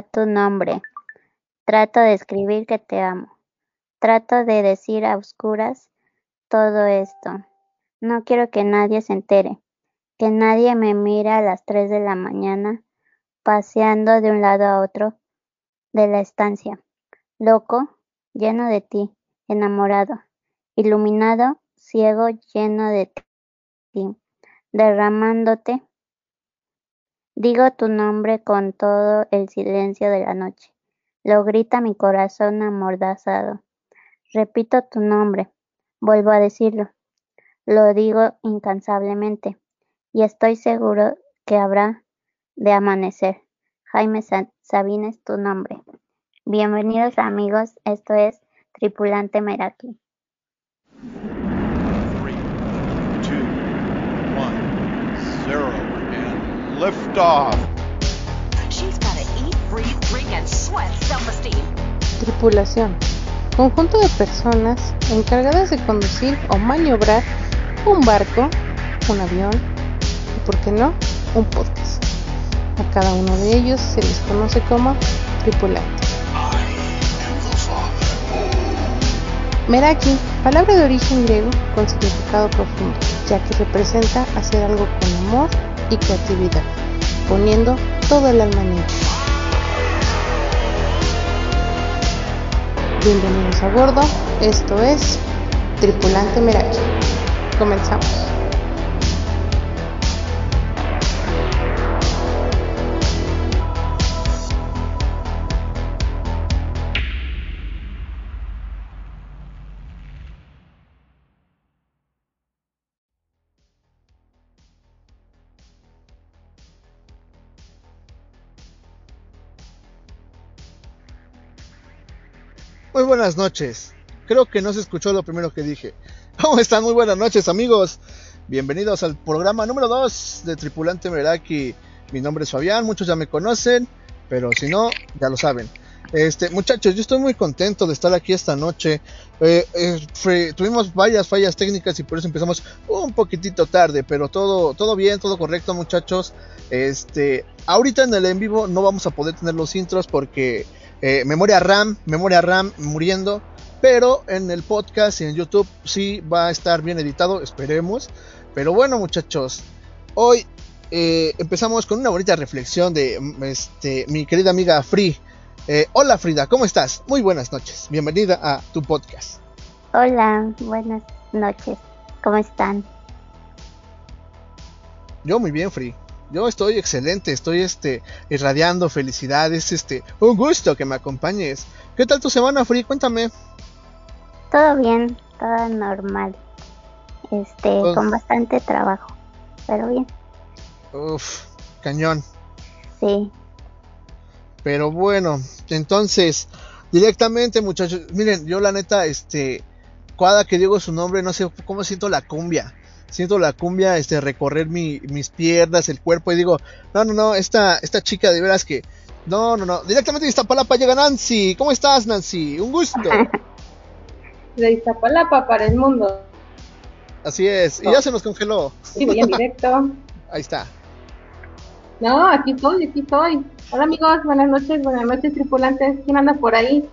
tu nombre. Trato de escribir que te amo. Trato de decir a oscuras todo esto. No quiero que nadie se entere, que nadie me mire a las tres de la mañana paseando de un lado a otro de la estancia, loco, lleno de ti, enamorado, iluminado, ciego, lleno de ti, derramándote. Digo tu nombre con todo el silencio de la noche. Lo grita mi corazón amordazado. Repito tu nombre. Vuelvo a decirlo. Lo digo incansablemente. Y estoy seguro que habrá de amanecer. Jaime Sabines tu nombre. Bienvenidos amigos, esto es Tripulante Meraki. And lift off. She's gotta eat, breathe, drink, and sweat self-esteem. Tripulación. Conjunto de personas encargadas de conducir o maniobrar un barco, un avión y, por qué no, un podcast. A cada uno de ellos se les conoce como tripulante. Meraki, palabra de origen griego con significado profundo, ya que representa hacer algo con amor y creatividad, poniendo todo el alma en ello. Bienvenidos a bordo, esto es Tripulante Meraki. Comenzamos. Muy buenas noches. Creo que no se escuchó lo primero que dije. ¿Cómo están? Muy buenas noches, amigos. Bienvenidos al programa número 2 de Tripulante Meraki. Mi nombre es Fabián, muchos ya me conocen, pero si no, ya lo saben. Este, muchachos, yo estoy muy contento de estar aquí esta noche. Eh, eh, tuvimos varias fallas técnicas y por eso empezamos un poquitito tarde, pero todo, todo bien, todo correcto, muchachos. Este, ahorita en el en vivo no vamos a poder tener los intros porque eh, memoria RAM, memoria RAM muriendo. Pero en el podcast y en YouTube sí va a estar bien editado, esperemos. Pero bueno, muchachos, hoy eh, empezamos con una bonita reflexión de mm, este, mi querida amiga Free. Eh, hola Frida, ¿cómo estás? Muy buenas noches. Bienvenida a tu podcast. Hola, buenas noches. ¿Cómo están? Yo muy bien, Free. Yo estoy excelente, estoy este irradiando felicidades, este, un gusto que me acompañes. ¿Qué tal tu semana, Free? Cuéntame. Todo bien, todo normal. Este, Pues- con bastante trabajo, pero bien, Uf, cañón. sí. Pero bueno, entonces, directamente, muchachos, miren, yo la neta, este, cada que digo su nombre, no sé cómo siento la cumbia. Siento la cumbia, este, recorrer mi- mis piernas, el cuerpo, y digo, no, no, no, esta, esta chica de veras que, no, no, no, directamente de Iztapalapa llega Nancy. ¿Cómo estás, Nancy? Un gusto. de Iztapalapa para el mundo. Así es, y ya se nos congeló. Sí, voy en directo. Ahí está. No, aquí estoy, aquí estoy. Hola amigos, buenas noches, buenas noches tripulantes. ¿Quién anda por ahí?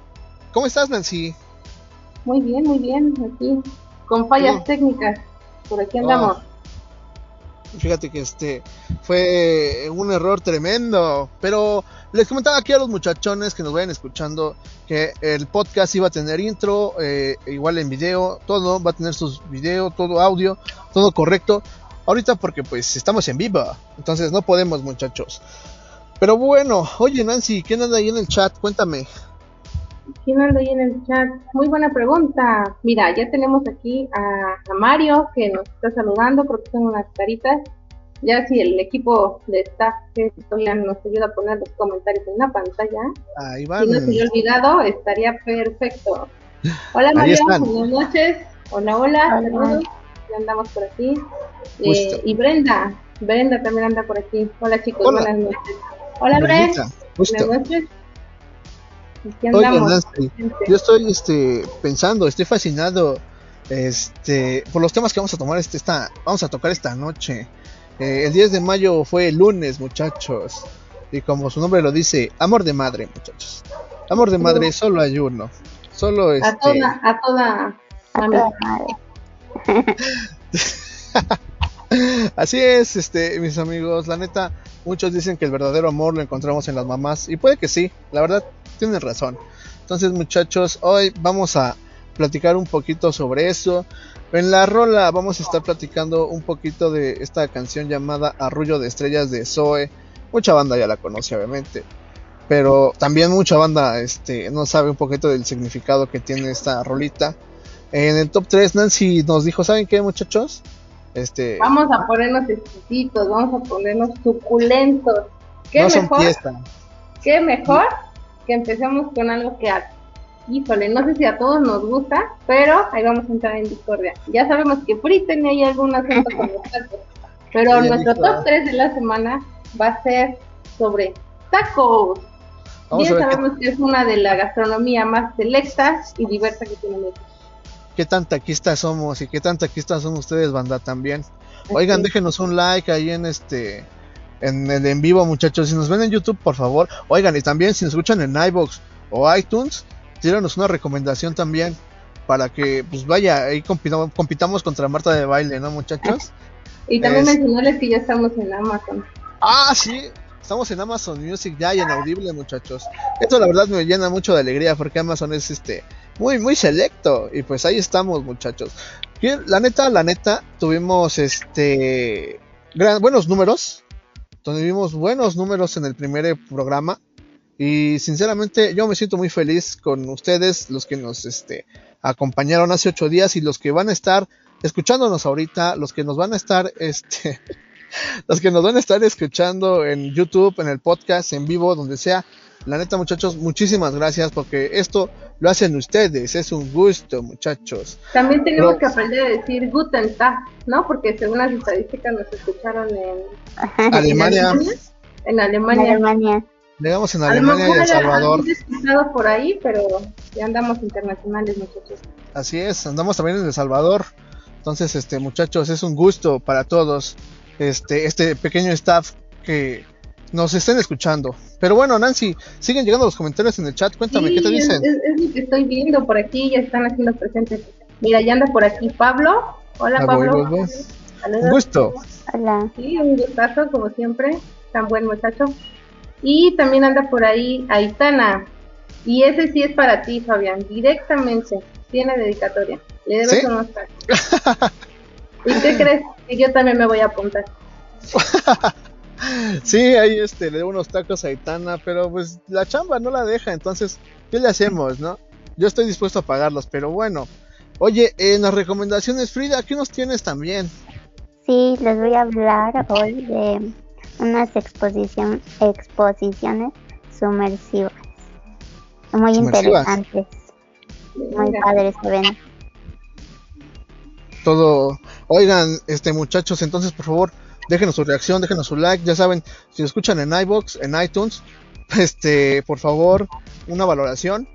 ¿Cómo estás, Nancy? Muy bien, muy bien, aquí. Con fallas técnicas. Por aquí andamos. Fíjate que este fue un error tremendo. Pero les comentaba aquí a los muchachones que nos vayan escuchando que el podcast iba a tener intro, eh, igual en video, todo, va a tener sus video, todo audio, todo correcto. Ahorita porque pues estamos en vivo, entonces no podemos muchachos. Pero bueno, oye Nancy, ¿quién anda ahí en el chat? Cuéntame. ¿Quién anda ahí en el chat? Muy buena pregunta. Mira, ya tenemos aquí a, a Mario que nos está saludando, creo que son unas caritas. Ya si el equipo de staff que nos ayuda a poner los comentarios en la pantalla, Ahí Si van. no se olvidado, estaría perfecto. Hola Mario, buenas noches. Hola, hola, Hola. saludos. Ya andamos por aquí. Eh, y Brenda, Brenda también anda por aquí. Hola chicos, Hola. buenas noches. Hola Brenda, buenas noches. Oye. Nancy, yo estoy este pensando, estoy fascinado este por los temas que vamos a tomar este esta vamos a tocar esta noche. Eh, el 10 de mayo fue el lunes, muchachos. Y como su nombre lo dice, amor de madre, muchachos. Amor de madre, solo hay uno. Solo este. A toda, a toda A toda madre. Así es, este, mis amigos. La neta, muchos dicen que el verdadero amor lo encontramos en las mamás. Y puede que sí, la verdad, tienen razón. Entonces, muchachos, hoy vamos a platicar un poquito sobre eso. En la rola vamos a estar platicando un poquito de esta canción llamada Arrullo de Estrellas de Zoe. Mucha banda ya la conoce, obviamente. Pero también mucha banda este, no sabe un poquito del significado que tiene esta rolita. En el top 3, Nancy nos dijo, ¿saben qué, muchachos? Este, Vamos a ponernos exquisitos, vamos a ponernos suculentos. ¿Qué no son mejor? fiesta. ¿Qué mejor que empecemos con algo que a, híjole, no sé si a todos nos gusta, pero ahí vamos a entrar en discordia. Ya sabemos que Free tenía ahí algún asunto con los tacos, pero nuestro top 3 de la semana va a ser sobre tacos. Vamos Bien qué, sabemos que es una de la gastronomía más selecta y diversa que tiene México. qué tan taquistas somos y qué tan taquistas son ustedes, banda, también. Oigan, déjenos un like ahí en este en el en vivo, muchachos. Si nos ven en YouTube, por favor. Oigan, y también si nos escuchan en iBox o iTunes, tíranos una recomendación también para que pues vaya, ahí compitamos, compitamos contra Marta de baile, ¿no, muchachos? Y también Es- mencionarles que ya estamos en Amazon. Ah, sí. Estamos en Amazon Music ya y en Audible, muchachos. Esto la verdad me llena mucho de alegría porque Amazon es este muy muy selecto y pues ahí estamos, muchachos. Que, La neta, la neta, tuvimos este gran, buenos números. Tuvimos buenos números en el primer eh, programa y sinceramente yo me siento muy feliz con ustedes, los que nos este acompañaron hace ocho días y los que van a estar escuchándonos ahorita, los que nos van a estar este los que nos van a estar escuchando en YouTube, en el podcast, en vivo, donde sea. La neta, muchachos, muchísimas gracias porque esto lo hacen ustedes. Es un gusto, muchachos. También tenemos que aprender a decir Guten Tag, ¿no? Porque según las estadísticas nos escucharon en Alemania, en En Alemania. Alemania. llegamos en Alemania y El Salvador. despistado por ahí, pero ya andamos internacionales, muchachos. Así es, andamos también en El Salvador. Entonces, este, muchachos, es un gusto para todos. Este, este pequeño staff que nos estén escuchando. Pero bueno, Nancy, siguen llegando los comentarios en el chat. Cuéntame, Sí, ¿qué te dicen? es- es lo que estoy viendo por aquí, ya están haciendo presentes. Mira, ya anda por aquí Pablo. Hola, Ah, Pablo. voy, voy. Saludos. Un gusto. Hola. Sí, un gustazo, como siempre. Tan buen muchacho. Y también anda por ahí Aitana. Y ese sí es para ti, Fabián, directamente. Tiene dedicatoria. Le debes ¿Sí? unos. ¿Y qué crees? Que yo también me voy a apuntar. Sí, ahí este, le debo unos tacos a Aitana, pero pues la chamba no la deja, entonces, ¿qué le hacemos, no? Yo estoy dispuesto a pagarlos, pero bueno. Oye, en las recomendaciones, Frida, ¿qué nos tienes también? Sí, les voy a hablar hoy de unas exposición, exposiciones sumersivas. Muy Sumersivas. interesantes, muy padres se ven. Todo. Oigan, este muchachos, entonces por favor, déjenos su reacción, déjenos su like, ya saben, si lo escuchan en iBox, en iTunes, este, por favor, una valoración.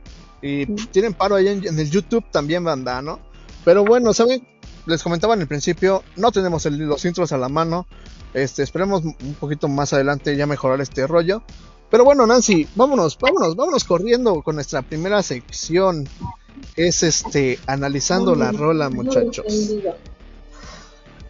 Y tienen paro ahí en, en el YouTube también, banda, ¿no? Pero bueno, ¿saben? Les comentaba en el principio, no tenemos el- los intros a la mano. Este, esperemos un poquito más adelante ya mejorar este rollo. Pero bueno, Nancy, vámonos, vámonos, vámonos corriendo con nuestra primera sección. Es este, analizando la rola, muchachos.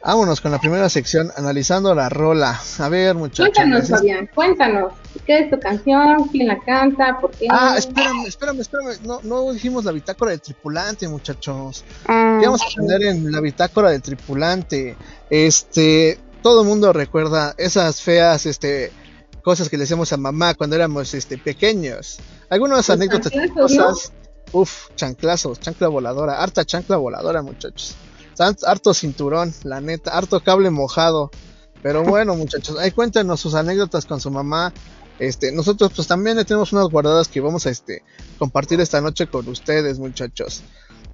Vámonos con la primera sección, analizando la rola. A ver, muchachos. Cuéntanos, Fabián, cuéntanos. ¿Qué es tu canción? ¿Quién la canta? ¿Por qué? Ah, espérame, espérame, espérame. No, no dijimos la bitácora del tripulante, muchachos. Ah, ¿Qué vamos a poner en la bitácora del tripulante? Este, todo el mundo recuerda esas feas, este, cosas que le hacíamos a mamá cuando éramos, este, pequeños. Algunas anécdotas chanclazos, ¿no? cosas. Uf, chanclazos, chancla voladora, harta chancla voladora, muchachos. Harto cinturón, la neta, harto cable mojado. Pero bueno, muchachos, ahí cuéntenos sus anécdotas con su mamá. Este, nosotros pues también le tenemos unas guardadas que vamos a este compartir esta noche con ustedes, muchachos.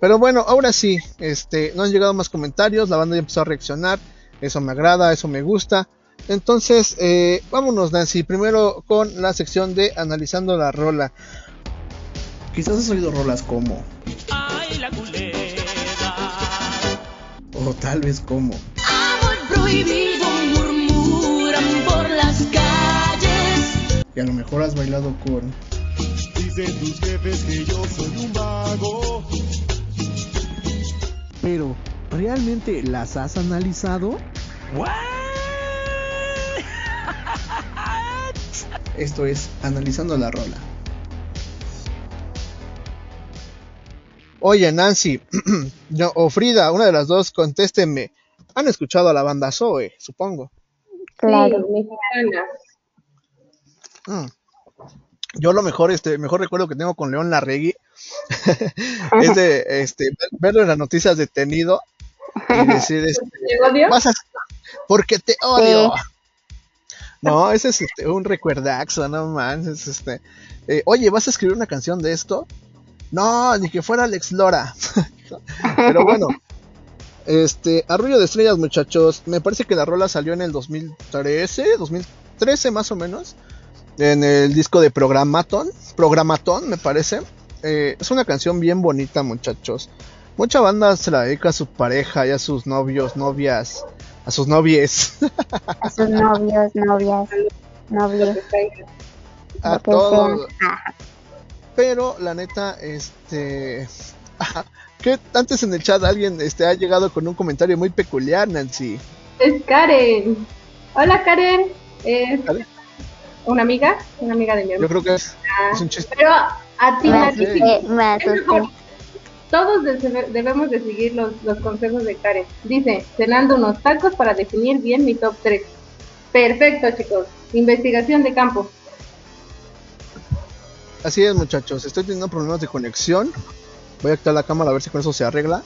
Pero bueno, ahora sí, este, no han llegado más comentarios, la banda ya empezó a reaccionar, eso me agrada, eso me gusta. Entonces, eh, vámonos, Nancy, primero con la sección de analizando la rola. Quizás has oído rolas como, Ay, la culebra. O tal vez como, Amor prohibido murmuran por las calles. Y a lo mejor has bailado con... Dicen tus jefes que yo soy un vago. Pero, ¿realmente las has analizado? Esto es Analizando la Rola. Oye, Nancy, no, o Frida, una de las dos, contéstenme. ¿Han escuchado a la banda Zoe, supongo? Claro. Mexicana. Mm. Yo lo mejor, este, mejor recuerdo que tengo con León Larregui es de este, ver- verlo en las noticias detenido y decir, este, ¿Te odio? vas a- porque te odio. No, ese es este, un recuerdaxo, no manches, este. eh, oye, ¿vas a escribir una canción de esto? No, ni que fuera Alex Lora. Pero bueno, este, Arrullo de Estrellas, muchachos. Me parece que la rola salió en el 2013, 2013 más o menos. En el disco de Programaton. Programatón, me parece. Eh, es una canción bien bonita, muchachos. Mucha banda se la dedica a su pareja y a sus novios, novias, a sus novies, A sus novios, novias, novios, a todos. Pero la neta, este. que antes en el chat alguien este, ha llegado con un comentario muy peculiar, Nancy. Es Karen. Hola Karen. Es Karen. una amiga, una amiga de mi Yo hermano. creo que es, es un chiste. Pero a ti, Ah, Nancy, es mejor. asusté. Todos debe- debemos de seguir los, los consejos de Karen. Dice, cenando unos tacos para definir bien mi top 3. Perfecto, chicos. Investigación de campo. Así es, muchachos. Estoy teniendo problemas de conexión. Voy a quitar la cámara a ver si con eso se arregla.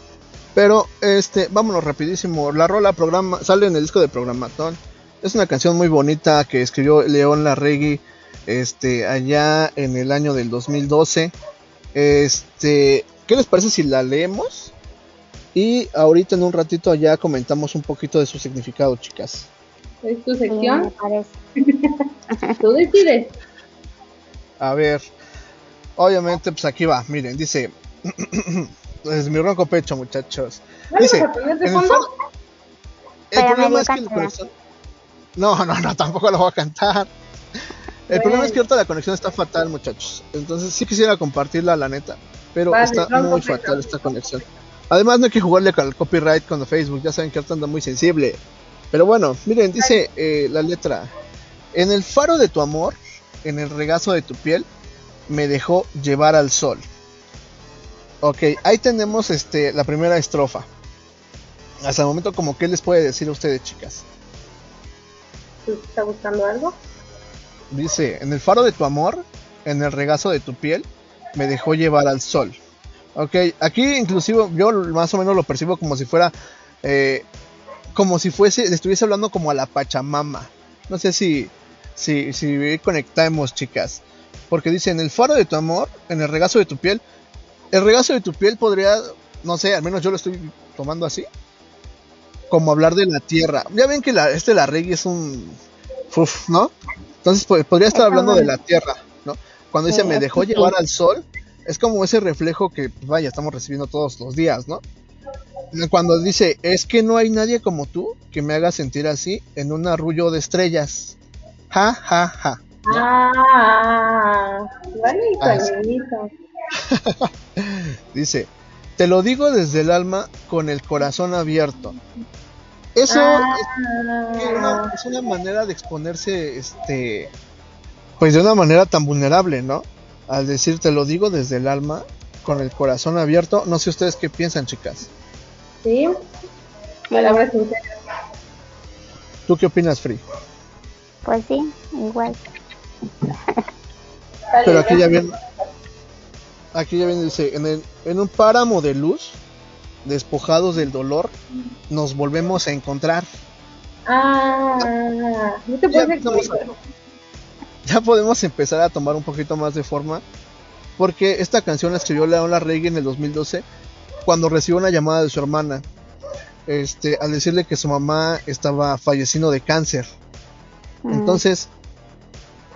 Pero, este, vámonos rapidísimo. La rola programa sale en el disco de Programatón. Es una canción muy bonita que escribió León Larregui este, allá en el año del 2012. Este, ¿qué les parece si la leemos? Y ahorita en un ratito ya comentamos un poquito de su significado, chicas. Es tu Sí, me sección. parece. Tú decides. A ver, obviamente, pues aquí va. Miren, dice: Es mi ronco pecho, muchachos. Dice: ¿Vamos a poner de en el problema es que el corazón. No, no, no, tampoco lo voy a cantar. El problema es que ahorita la conexión está fatal, muchachos. Entonces sí quisiera compartirla, la neta. Pero Vale, está muy fatal esta conexión. Además, no hay que jugarle con el copyright con Facebook. Ya saben que ahorita anda muy sensible. Pero bueno, miren, dice eh, la letra: En el faro de tu amor, en el regazo de tu piel, me dejó llevar al sol. Ok, ahí tenemos este, la primera estrofa. Hasta el momento, como que les puede decir a ustedes, chicas. ¿Tú estás buscando algo? Dice, en el faro de tu amor, en el regazo de tu piel, me dejó llevar al sol. Ok, aquí inclusive yo más o menos lo percibo como si fuera, eh, como si fuese, le estuviese hablando como a la Pachamama. No sé si, si, si conectamos, chicas. Porque dice, en el faro de tu amor, en el regazo de tu piel, el regazo de tu piel podría, no sé, al menos yo lo estoy tomando así, como hablar de la tierra. Ya ven que la, este la reggae es un, uf, ¿no? Entonces po- podría estar hablando de la tierra, ¿no? Cuando dice me dejó llevar al sol, es como ese reflejo que, pues, vaya, estamos recibiendo todos los días, ¿no? Cuando dice, es que no hay nadie como tú que me haga sentir así en un arrullo de estrellas. Ja, ja, ja. Ah, bonito, Ah, bonito. Dice, te lo digo desde el alma con el corazón abierto. Eso Ah. es, una, es una manera de exponerse, este, pues de una manera tan vulnerable, ¿no? Al decir, te lo digo desde el alma con el corazón abierto. No sé ustedes qué piensan, chicas. Sí. Palabras sinceras. ¿Tú qué opinas, Free? Pues sí, igual. Pero aquí ya viene, aquí ya viene, dice, en, el- en un páramo de luz, despojados del dolor, nos volvemos a encontrar. Ah, no te Ya puedes empezamos a- ya podemos empezar a tomar un poquito más de forma. Porque esta canción la escribió León Larregui en el 2012. Cuando recibió una llamada de su hermana. Este, al decirle que su mamá estaba falleciendo de cáncer. Mm, Entonces,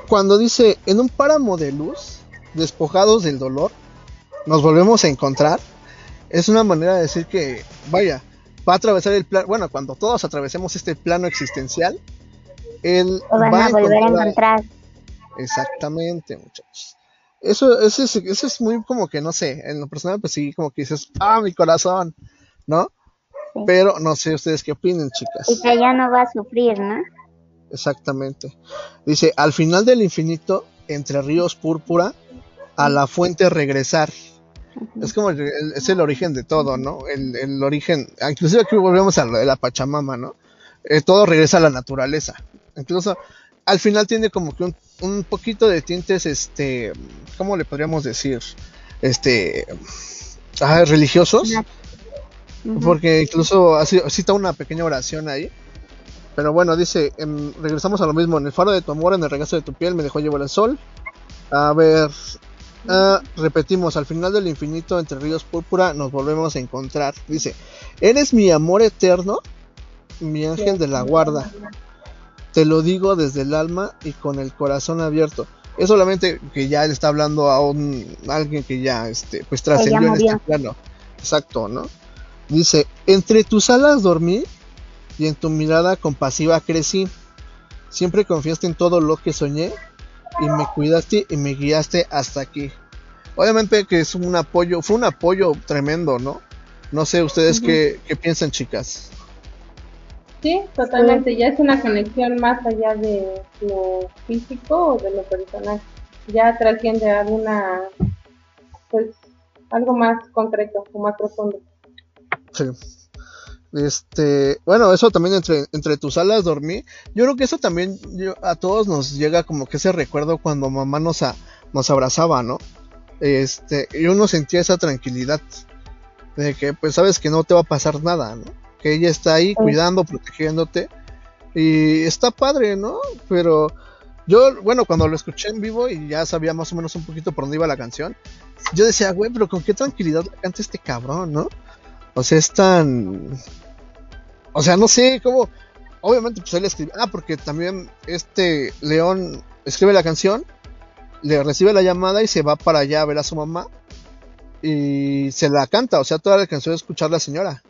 cuando dice en un páramo de luz, despojados del dolor, nos volvemos a encontrar. Es una manera de decir que, vaya, va a atravesar el plan. Bueno, cuando todos atravesemos este plano existencial, él van va a volver a encontrar. Exactamente, muchachos. Eso, eso, es, eso es muy como que, no sé, en lo personal, pues sí, como que dices, ah, mi corazón, ¿no? Sí. Pero no sé ustedes qué opinen, chicas. Y que ya no va a sufrir, ¿no? Exactamente. Dice, al final del infinito, entre ríos púrpura, a la fuente regresar. Es como el, es el origen de todo, ¿no? El, el origen, inclusive aquí volvemos a lo de la Pachamama, ¿no? Eh, todo regresa a la naturaleza. Incluso al final tiene como que un, un poquito de tintes, este, ¿cómo le podríamos decir? Este, ah, religiosos. Porque incluso así- cita una pequeña oración ahí. Pero bueno, dice, em, regresamos a lo mismo. En el faro de tu amor, en el regazo de tu piel, me dejó llevar el sol. A ver, ah, repetimos, al final del infinito, entre ríos púrpura, nos volvemos a encontrar. Dice, eres mi amor eterno, mi ángel de la guarda. Te lo digo desde el alma y con el corazón abierto. Es solamente que ya le está hablando a un a alguien que ya este pues trascendió en este plano. Exacto, ¿no? Dice, entre tus alas dormí y en tu mirada compasiva crecí. Siempre confiaste en todo lo que soñé y me cuidaste y me guiaste hasta aquí. Obviamente que es un apoyo, fue un apoyo tremendo, ¿no? No sé ustedes qué, qué piensan, chicas. Sí, totalmente. Ya es una conexión más allá de lo físico o de lo personal. Ya trasciende a alguna, pues, algo más concreto o más profundo. Sí. Este, bueno, eso también entre, entre tus alas dormí. Yo creo que eso también yo- a todos nos llega como que ese recuerdo cuando mamá nos, a- nos abrazaba, ¿no? Este, y uno sentía esa tranquilidad de que pues sabes que no te va a pasar nada, ¿no? Que ella está ahí cuidando, protegiéndote. Y está padre, ¿no? Pero yo, bueno, cuando lo escuché en vivo y ya sabía más o menos un poquito por dónde iba la canción, yo decía, güey, pero con qué tranquilidad canta este cabrón, ¿no? O sea, es tan. O sea, no sé cómo. Obviamente, pues él escribe. Ah, porque también este León escribe la canción, le recibe la llamada y se va para allá a ver a su mamá. Y se la canta, o sea, toda la canción es escuchar a la señora.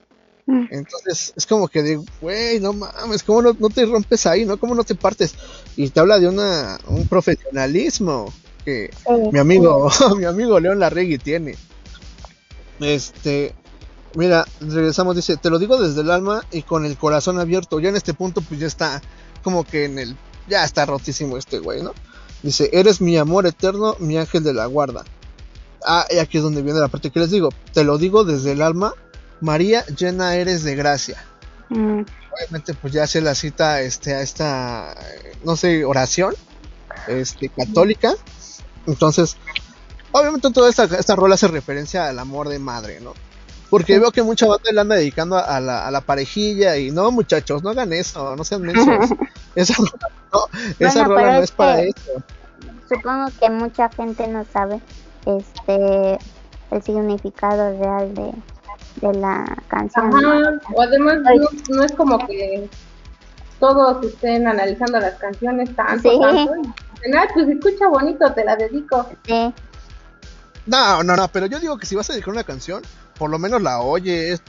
Mm. Entonces, es como que digo, güey, no mames, ¿cómo no, no te rompes ahí, no? ¿Cómo no te partes? Y te habla de una, un profesionalismo que Sí. mi amigo, mi amigo León Larregui tiene. Este, mira, regresamos, dice, te lo digo desde el alma y con el corazón abierto. Ya en este punto, pues ya está como que en el, ya está rotísimo este güey, ¿no? Dice, eres mi amor eterno, mi ángel de la guarda. Ah, y aquí es donde viene la parte que les digo, te lo digo desde el alma, María, llena eres de gracia. Mm, Obviamente, pues ya se la cita este, a esta, no sé, oración este, católica. Entonces, obviamente toda esta, esta rola hace referencia al amor de madre, ¿no? Porque veo que mucha banda le anda dedicando a la, a la parejilla y no, muchachos, no hagan eso, no sean mensos. esa rola no, esa Bueno, rola no es es para que- eso. Supongo que mucha gente no sabe este el significado real de, de la canción. Ajá, o además no, no es como que todos estén analizando las canciones tanto, Sí. tanto. y "Ah, pues escucha bonito, te la dedico. Sí, No, no, no, pero yo digo que si vas a dedicar una canción, por lo menos la oyes.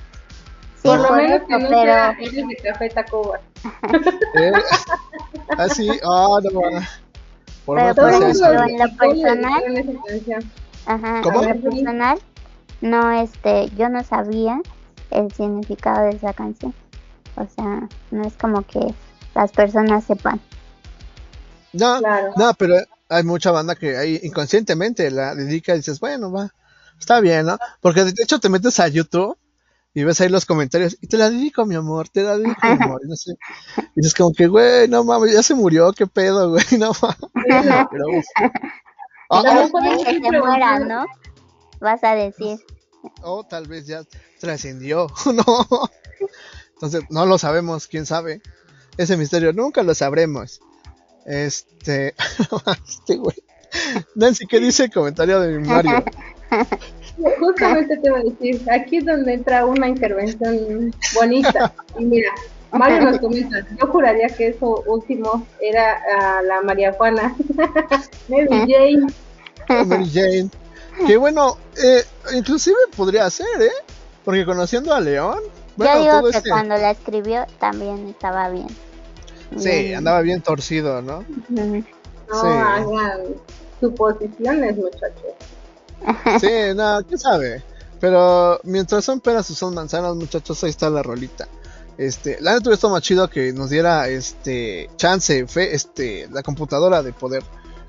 sí, por lo por menos que no pero sea eres de Café Tacuba. ¿eh? Así, ah, no, no. Por lo Pero, menos por ejemplo, en lo personal- ajá, ¿Cómo? en lo personal no este yo no sabía el significado de esa canción. O sea, no es como que las personas sepan. No, Claro. no, pero hay mucha banda que ahí inconscientemente la dedica y dices, bueno, va, está bien, ¿no? Porque de hecho te metes a YouTube y ves ahí los comentarios y te la dedico, mi amor, te la dedico, mi amor, y no sé. Y dices como que, güey, no mames, ya se murió, qué pedo, güey, no mames. Pero, pues, ah, También oh, podemos que se muera, ¿no? Vas a decir. o tal vez ya trascendió, no. Entonces, no lo sabemos, quién sabe. Ese misterio nunca lo sabremos. Este, este güey. Nancy, ¿qué dice el comentario de Mario? Justamente te iba a decir, aquí es donde entra una intervención bonita. Y mira, Mario nos comenta, yo juraría que eso último era a la María Juana, Mary Jane. Mary Jane. Que bueno, eh, inclusive podría ser, ¿eh? Porque conociendo a León, bueno, Yo digo todo que este... cuando la escribió también estaba bien. Sí, andaba bien torcido, ¿no? No Sí. hagan suposiciones, muchachos. Sí, no, quién sabe. Pero mientras son peras o son manzanas, muchachos, ahí está la rolita. Este, la neta hubiera estado más chido que nos diera este chance, fe, este, la computadora de poder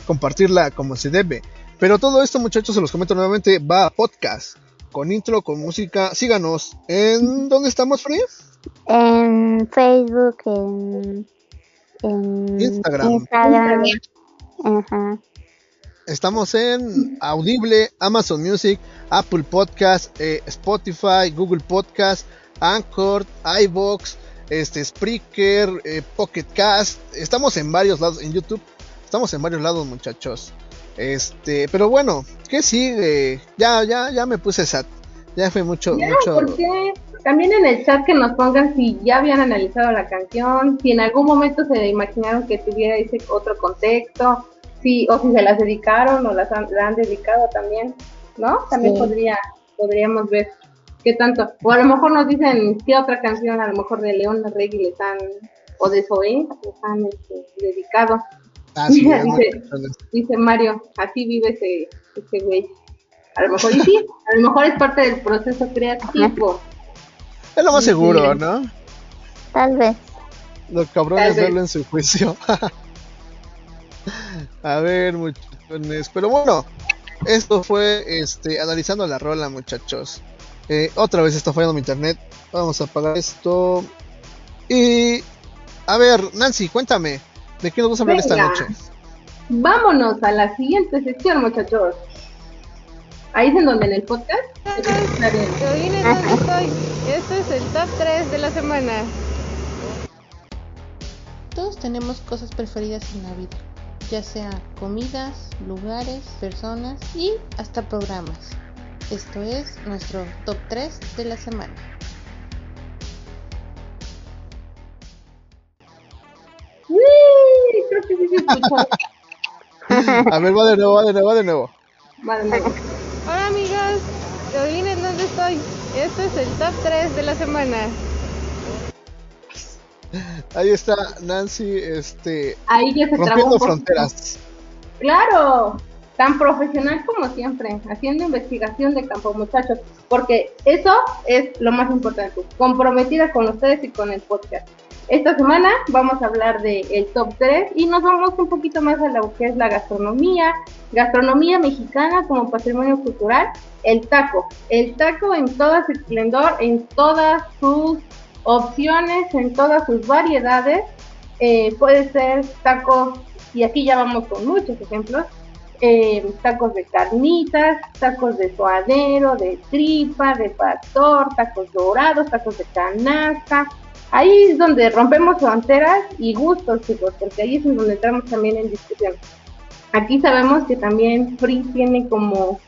compartirla como se debe. Pero todo esto, muchachos, se los comento nuevamente, va a podcast. Con intro, con música. Síganos. ¿En dónde estamos, Free? En Facebook, en, en Instagram. Instagram. Ajá. Estamos en Audible, Amazon Music, Apple Podcast, eh, Spotify, Google Podcast, Anchor, iBox, este Spreaker, eh, Pocket Cast. Estamos en varios lados en YouTube. Estamos en varios lados, muchachos. Este, pero bueno, ¿qué sigue? Ya, ya, ya me puse sat. Ya fue mucho, Ya, mucho. porque también en el chat que nos pongan si ya habían analizado la canción, si en algún momento se imaginaron que tuviera ese otro contexto, si, o si se las dedicaron o las han, la han dedicado también, ¿no? También Sí. podría, podríamos ver qué tanto. O a lo mejor nos dicen qué otra canción, a lo mejor de León Reggae les han, o de Zoé, les han este, dedicado. Ah, sí, dice-. Dice Mario, así vive ese, ese güey. A lo mejor, y sí, a lo mejor es parte del proceso creativo. Es lo más Sí, seguro, sí. ¿no? Tal vez. Lo cabrón Tal es vez. verlo en su juicio. A ver, muchachones. Pero bueno, esto fue este analizando la rola, muchachos. Eh, otra vez está fallando mi internet. Vamos a apagar esto. Y a ver, Nancy, cuéntame, ¿de qué nos vas a hablar esta noche? Vámonos a la siguiente sección, muchachos. Ahí es en donde en el podcast. Bien. Este es el top 3 de la semana. Todos tenemos cosas preferidas en la vida, ya sea comidas, lugares, personas y hasta programas. Esto es nuestro top 3 de la semana. Creo que sí se escuchó. A ver, va de nuevo, va de nuevo, va de nuevo. Hola amigos, yo vine donde estoy. Este es el top 3 de la semana. Ahí está Nancy, este, Ahí ya se rompiendo fronteras. Claro, tan profesional como siempre, haciendo investigación de campo, muchachos, porque eso es lo más importante, comprometida con ustedes y con el podcast. Esta semana vamos a hablar de el top 3 y nos vamos un poquito más a lo que es la gastronomía, gastronomía mexicana como patrimonio cultural, el taco, el taco en todo su esplendor, en todas sus opciones, en todas sus variedades, eh, puede ser tacos, y aquí ya vamos con muchos ejemplos, eh, tacos de carnitas, tacos de suadero, de tripa, de pastor, tacos dorados, tacos de canasta. Ahí es donde rompemos fronteras y gustos, chicos, porque ahí es en donde entramos también en discusión. Aquí sabemos que también Free tiene como,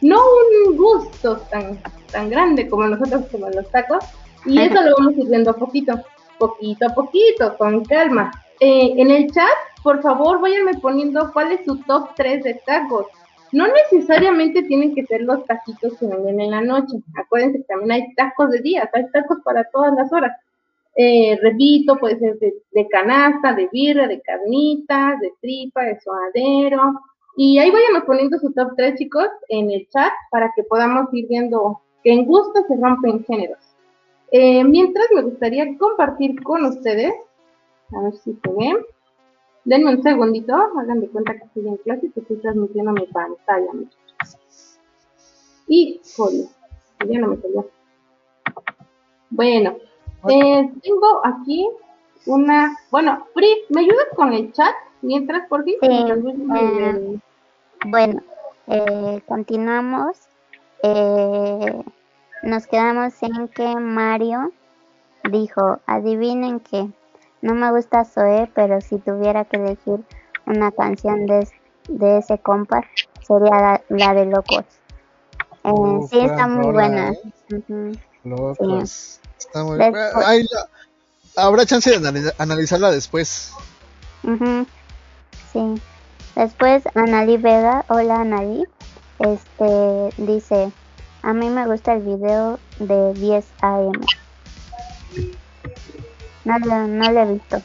no un gusto tan, tan grande como nosotros como los tacos, y eso lo vamos a ir viendo poquito, poquito a poquito, con calma. Eh, en el chat, por favor, váyanme poniendo cuál es su top 3 de tacos. No necesariamente tienen que ser los taquitos que venden en la noche. Acuérdense que también hay tacos de día, hay tacos para todas las horas. Eh, repito, puede ser de, de canasta, de birra, de carnitas, de tripa, de suadero. Y ahí váyanme poniendo su top 3, chicos, en el chat para que podamos ir viendo que en gusto se rompen géneros. Eh, mientras me gustaría compartir con ustedes, a ver si se ven. Denme un segundito, hagan de cuenta que estoy en clase y que estoy transmitiendo mi pantalla, muchachos. Y, joder, ya no me salió. Bueno, eh, tengo aquí una, bueno, Pri, ¿me ayudas con el chat? Mientras, por fin. Sí, eh, Bueno, eh, continuamos. Eh, nos quedamos en que Mario dijo, adivinen que no me gusta Zoe, pero si tuviera que elegir una canción de, de ese compa, sería la, la de Locos. Eh, Uf, sí, está muy buena. ¿eh? Locos. Está muy la- Habrá chance de analiza- analizarla después. Sí. Después Anali Vega, hola Anali, este dice, a mí me gusta el video de 10 AM. No lo, no lo he visto.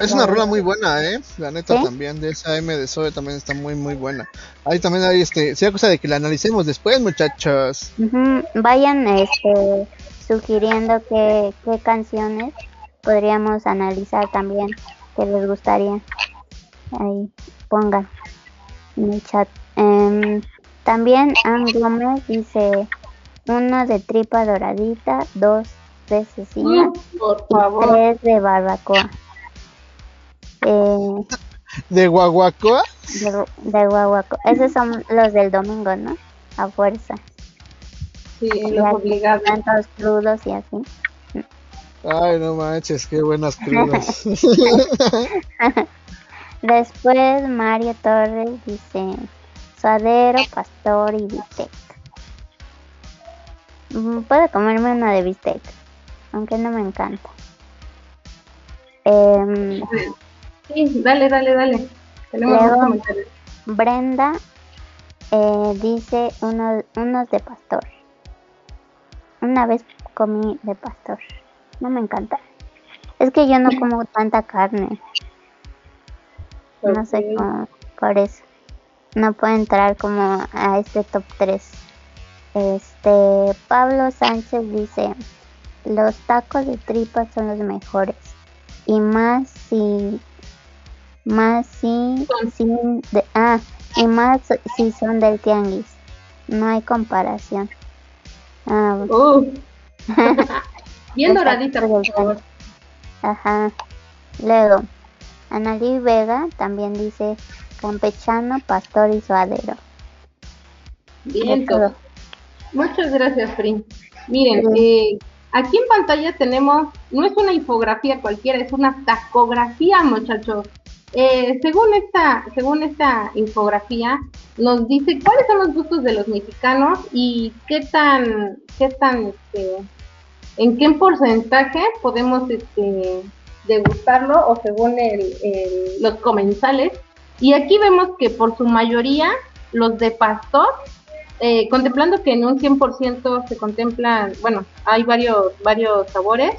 Es una rola muy buena, ¿eh? La neta también, de esa M de Zoe también está muy, muy buena. Ahí también hay, este, sea cosa de que la analicemos después, muchachos. Ujú, Vayan este, sugiriendo qué, qué canciones podríamos analizar también, que les gustaría. Ahí, pongan en el chat. Em, también Ann Gómez dice uno de tripa doradita, dos de cecina Mm, Por y favor. tres de barbacoa. Eh, De Guaguacoa, de, de guaguaco. Esos son los del domingo, ¿no? A fuerza. Sí, los que obligados. crudos y así. ay no manches, qué buenas crudas. Después Mario Torres dice suadero, pastor y bistec. Mm, Puedo comerme una de bistec, aunque no me encanta. Em, Sí, dale, dale, dale. Luego-. Brenda eh, dice uno- unos de pastor. Una vez comí de pastor. No me encanta. Es que yo no como tanta carne. No sé cómo, por eso. No puedo entrar como a este top 3. Este, Pablo Sánchez dice, los tacos de tripa son los mejores. Y más si, más si, sin de- ah, y más si son del tianguis. No hay comparación. Ah, Uh. Bien doradita, por favor. Ajá. Luego, Analí Vega también dice campechano, pastor y suadero. Bien, todo. Muchas gracias, Frin. Miren, eh, aquí en pantalla tenemos, no es una infografía cualquiera, es una tacografía, muchachos. Eh, según esta, según esta infografía, nos dice cuáles son los gustos de los mexicanos y qué tan, qué tan, este, en qué porcentaje podemos, este, degustarlo o según el- el- los comensales. Y aquí vemos que por su mayoría los de pastor eh, contemplando que en un 100% se contemplan, bueno, hay varios, varios sabores.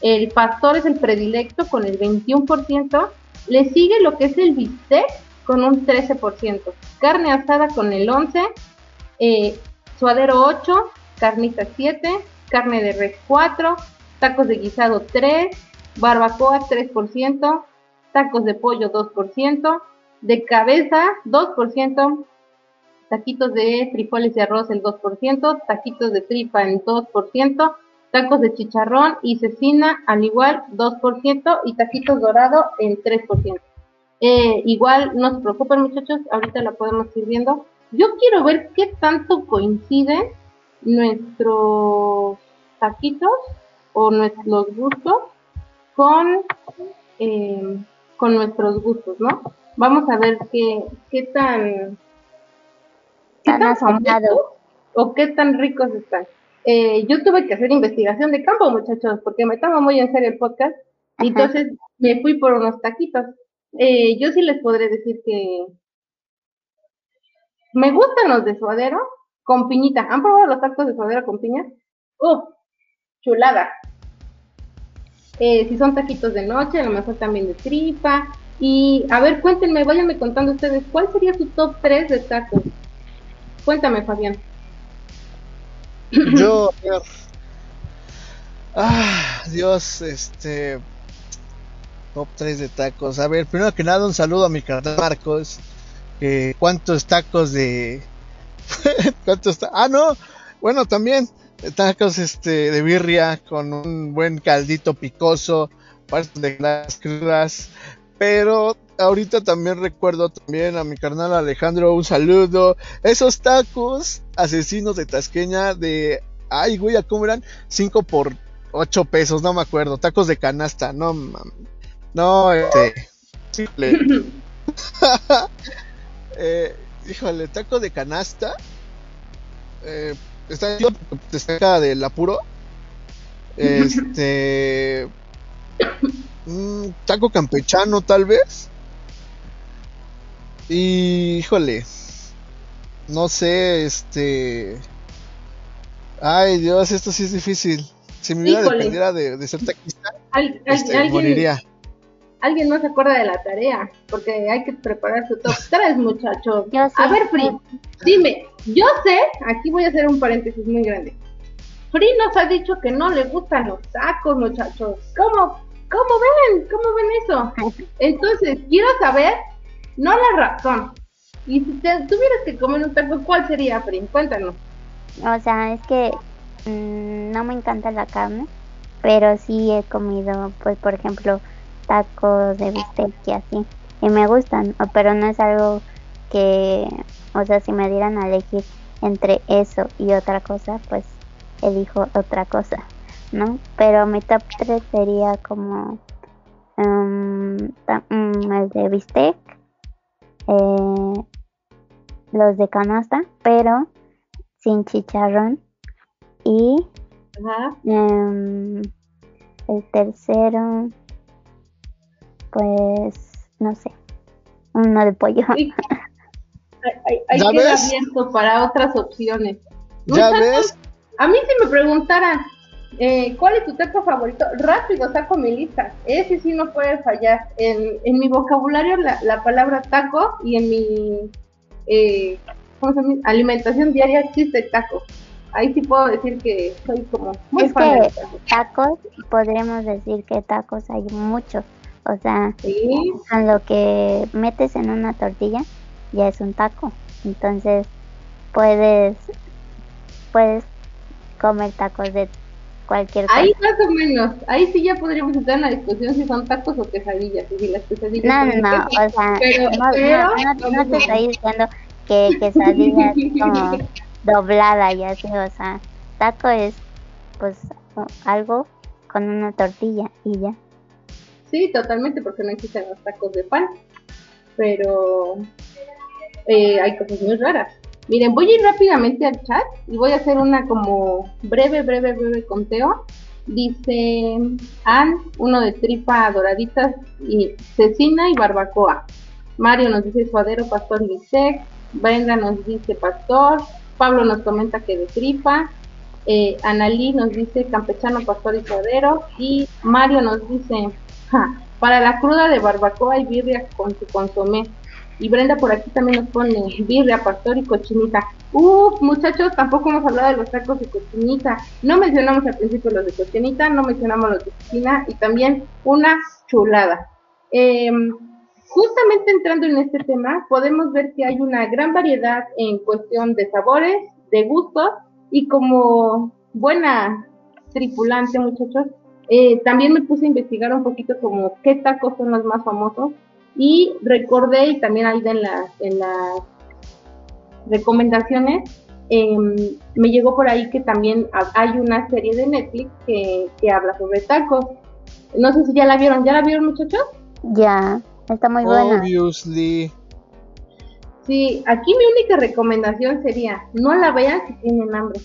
El pastor es el predilecto con el 21%. Le sigue lo que es el bistec con un 13%. Carne asada con el 11%. eh, suadero 8%. Carnita 7%. Carne de res 4%. Tacos de guisado 3%. Barbacoa 3%. Tacos de pollo 2%. De cabeza 2% taquitos de frijoles y arroz el 2%, taquitos de tripa en 2%, tacos de chicharrón y cecina al igual 2% y taquitos dorado en 3%. Eh, igual no se preocupen muchachos, ahorita la podemos ir viendo. Yo quiero ver qué tanto coinciden nuestros taquitos o nuestros gustos con, eh, con nuestros gustos, ¿no? Vamos a ver qué, qué tan ¿Qué Tan tan o qué tan ricos están? Eh, yo tuve que hacer investigación de campo, muchachos, porque me estaba muy en serio el podcast. Y entonces me fui por unos taquitos. Eh, yo sí les podré decir que me gustan los de suadero con piñita. ¿Han probado los tacos de suadero con piña? ¡Uf! Chulada. Eh, si son taquitos de noche, a lo mejor también de tripa. Y a ver, cuéntenme, váyanme contando ustedes, ¿cuál sería su top 3 de tacos? Cuéntame, Fabián. Yo, ver. Ah, Dios, este. Top 3 de tacos. A ver, primero que nada, un saludo a mi carnal Marcos. Que cuántos tacos de. ¿Cuántos ta- Ah, no. Bueno, también tacos este, de birria con un buen caldito picoso. Partes de las crudas. Pero ahorita también recuerdo también a mi carnal Alejandro. Un saludo. Esos tacos asesinos de Tasqueña de. Ay, güey, ¿a ¿cómo eran? 5 por 8 pesos, no me acuerdo. Tacos de canasta, no. No, este. Simple. eh, híjole, taco de canasta. Eh, está chido porque te saca del apuro. Este. Mm, taco campechano, tal vez. Y, híjole. No sé, este. Ay, Dios, esto sí es difícil. Si mi vida dependiera de, de ser taquista, Al- al- este, alguien, moriría. alguien no se acuerda de la tarea, porque hay que preparar su top 3, muchachos. A ver, Free, dime, yo sé, aquí voy a hacer un paréntesis muy grande. Free nos ha dicho que no le gustan los tacos, muchachos. ¿Cómo, cómo ven? ¿Cómo ven eso? Entonces, quiero saber, no la razón. Y si te tuvieras que comer un taco, ¿cuál sería, Free? Cuéntanos. O sea, es que mm, no me encanta la carne, pero sí he comido, pues, por ejemplo, tacos de bistec y así. Y me gustan, pero no es algo que, o sea, si me dieran a elegir entre eso y otra cosa, pues elijo otra cosa, ¿no? Pero mi top 3 sería como mm, mm, el de bistec, eh, los de canasta, pero sin chicharrón y Ajá. em, el tercero pues no sé uno de pollo Sí. Hay, hay- hay ¿Ya que abierto para otras opciones. ¿Ya ves? A mí si me preguntaran eh, cuál es tu taco favorito, rápido saco mi lista. Ese sí no puede fallar. En, en mi vocabulario la, la palabra taco y en mi eh, ¿cómo se llama? alimentación diaria existe taco. Ahí sí puedo decir que soy como muy es fan de que los tacos. tacos podríamos decir que tacos hay muchos o sea Sí, con lo que metes en una tortilla ya es un taco entonces puedes puedes comer tacos de cualquier cosa ahí más o menos. Ahí sí ya podríamos entrar en la discusión si son tacos o quesadillas. Y si las quesadillas No, no, o sea, Pero- no, pero- no, no, no te estoy diciendo que quesadilla es como doblada y así, o sea, taco es pues algo con una tortilla y ya. Sí, totalmente, porque no existen los tacos de pan. Pero eh, hay cosas muy raras. Miren, voy a ir rápidamente al chat y voy a hacer una como breve, breve, breve conteo. Dice Ann, uno de tripa doraditas y cecina y barbacoa. Mario nos dice suadero, pastor bistec. Brenda nos dice pastor. Pablo nos comenta que de tripa. Eh, Analí nos dice campechano, pastor y suadero. Y Mario nos dice para la cruda de barbacoa y birria con su consomé. Y Brenda por aquí también nos pone birria, pastor y cochinita. Uf, muchachos, tampoco hemos hablado de los tacos de cochinita. No mencionamos al principio los de cochinita, no mencionamos los de cocina y también una chulada. Em, justamente entrando en este tema, podemos ver que hay una gran variedad en cuestión de sabores, de gustos y como buena tripulante, muchachos, eh, también me puse a investigar un poquito como qué tacos son los más famosos y recordé y también ahí en las en las recomendaciones em, me llegó por ahí que también ha- hay una serie de Netflix que, que habla sobre tacos. No sé si ya la vieron, ¿ya la vieron muchachos? Ya, está muy buena. Obviously. Sí, aquí mi única recomendación sería no la vean si tienen hambre.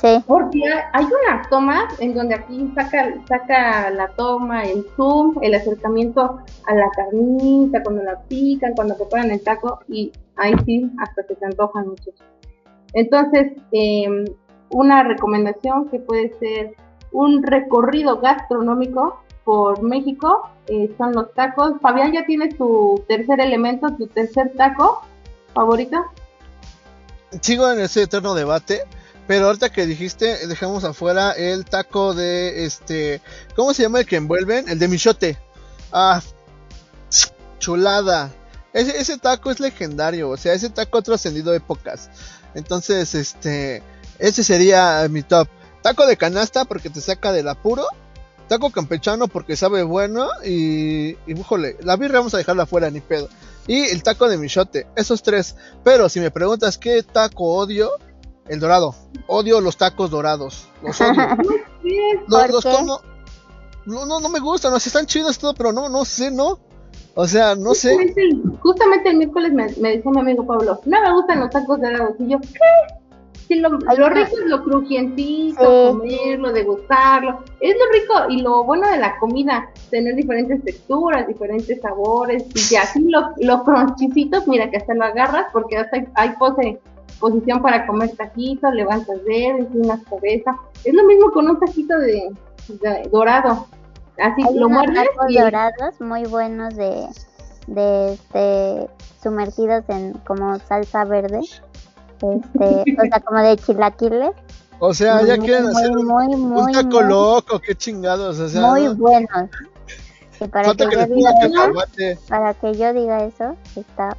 Sí, Porque hay- unas tomas en donde aquí saca, saca la toma, el zoom, el acercamiento a la carnita, cuando la pican, cuando preparan el taco, y ahí sí, hasta que se antojan muchos. Entonces, eh, una recomendación que puede ser un recorrido gastronómico por México eh, son los tacos. Fabián, ¿ya tienes tu tercer elemento, tu tercer taco favorito? Sigo en ese eterno debate. Pero ahorita que dijiste, dejamos afuera el taco de este. ¿Cómo se llama el que envuelven? El de Michote. Ah, chulada. Ese, ese taco es legendario. O sea, ese taco ha trascendido épocas. Entonces, este. Ese sería mi top. Taco de canasta porque te saca del apuro. Taco campechano porque sabe bueno. Y, y híjole, la birra vamos a dejarla afuera, ni pedo. Y el taco de michote. Esos tres. Pero si me preguntas qué taco odio, el dorado. Odio los tacos dorados. Los odio. ¿Por los qué? como. No, no, no me gustan. O sea, están chidos todo, pero no, no sé, no. O sea, no sé. Justamente, el- justamente el miércoles me, me decía mi amigo Pablo, no me gustan los tacos dorados. Y yo, ¿qué? Si lo, lo no. rico es lo crujientito, Sí. comerlo, degustarlo. Es lo rico y lo bueno de la comida, tener diferentes texturas, diferentes sabores. Y ya así lo- los cronchicitos, mira que hasta lo agarras porque hasta hay, hay pose, posición para comer taquitos, levantas dedos, inclinas cabeza. Es lo mismo con un taquito de, de dorado. así Hay lo unos muerdes tacos y dorados muy buenos de, de este sumergidos en como salsa verde. Este, o sea, como de chilaquiles. O sea, ya muy, quieren muy, hacer un, muy, un taco muy- loco, qué chingados. O sea, muy ¿no? buenos. Y para falta que, que yo le diga pongan eso, cacahuate. para que yo diga eso, está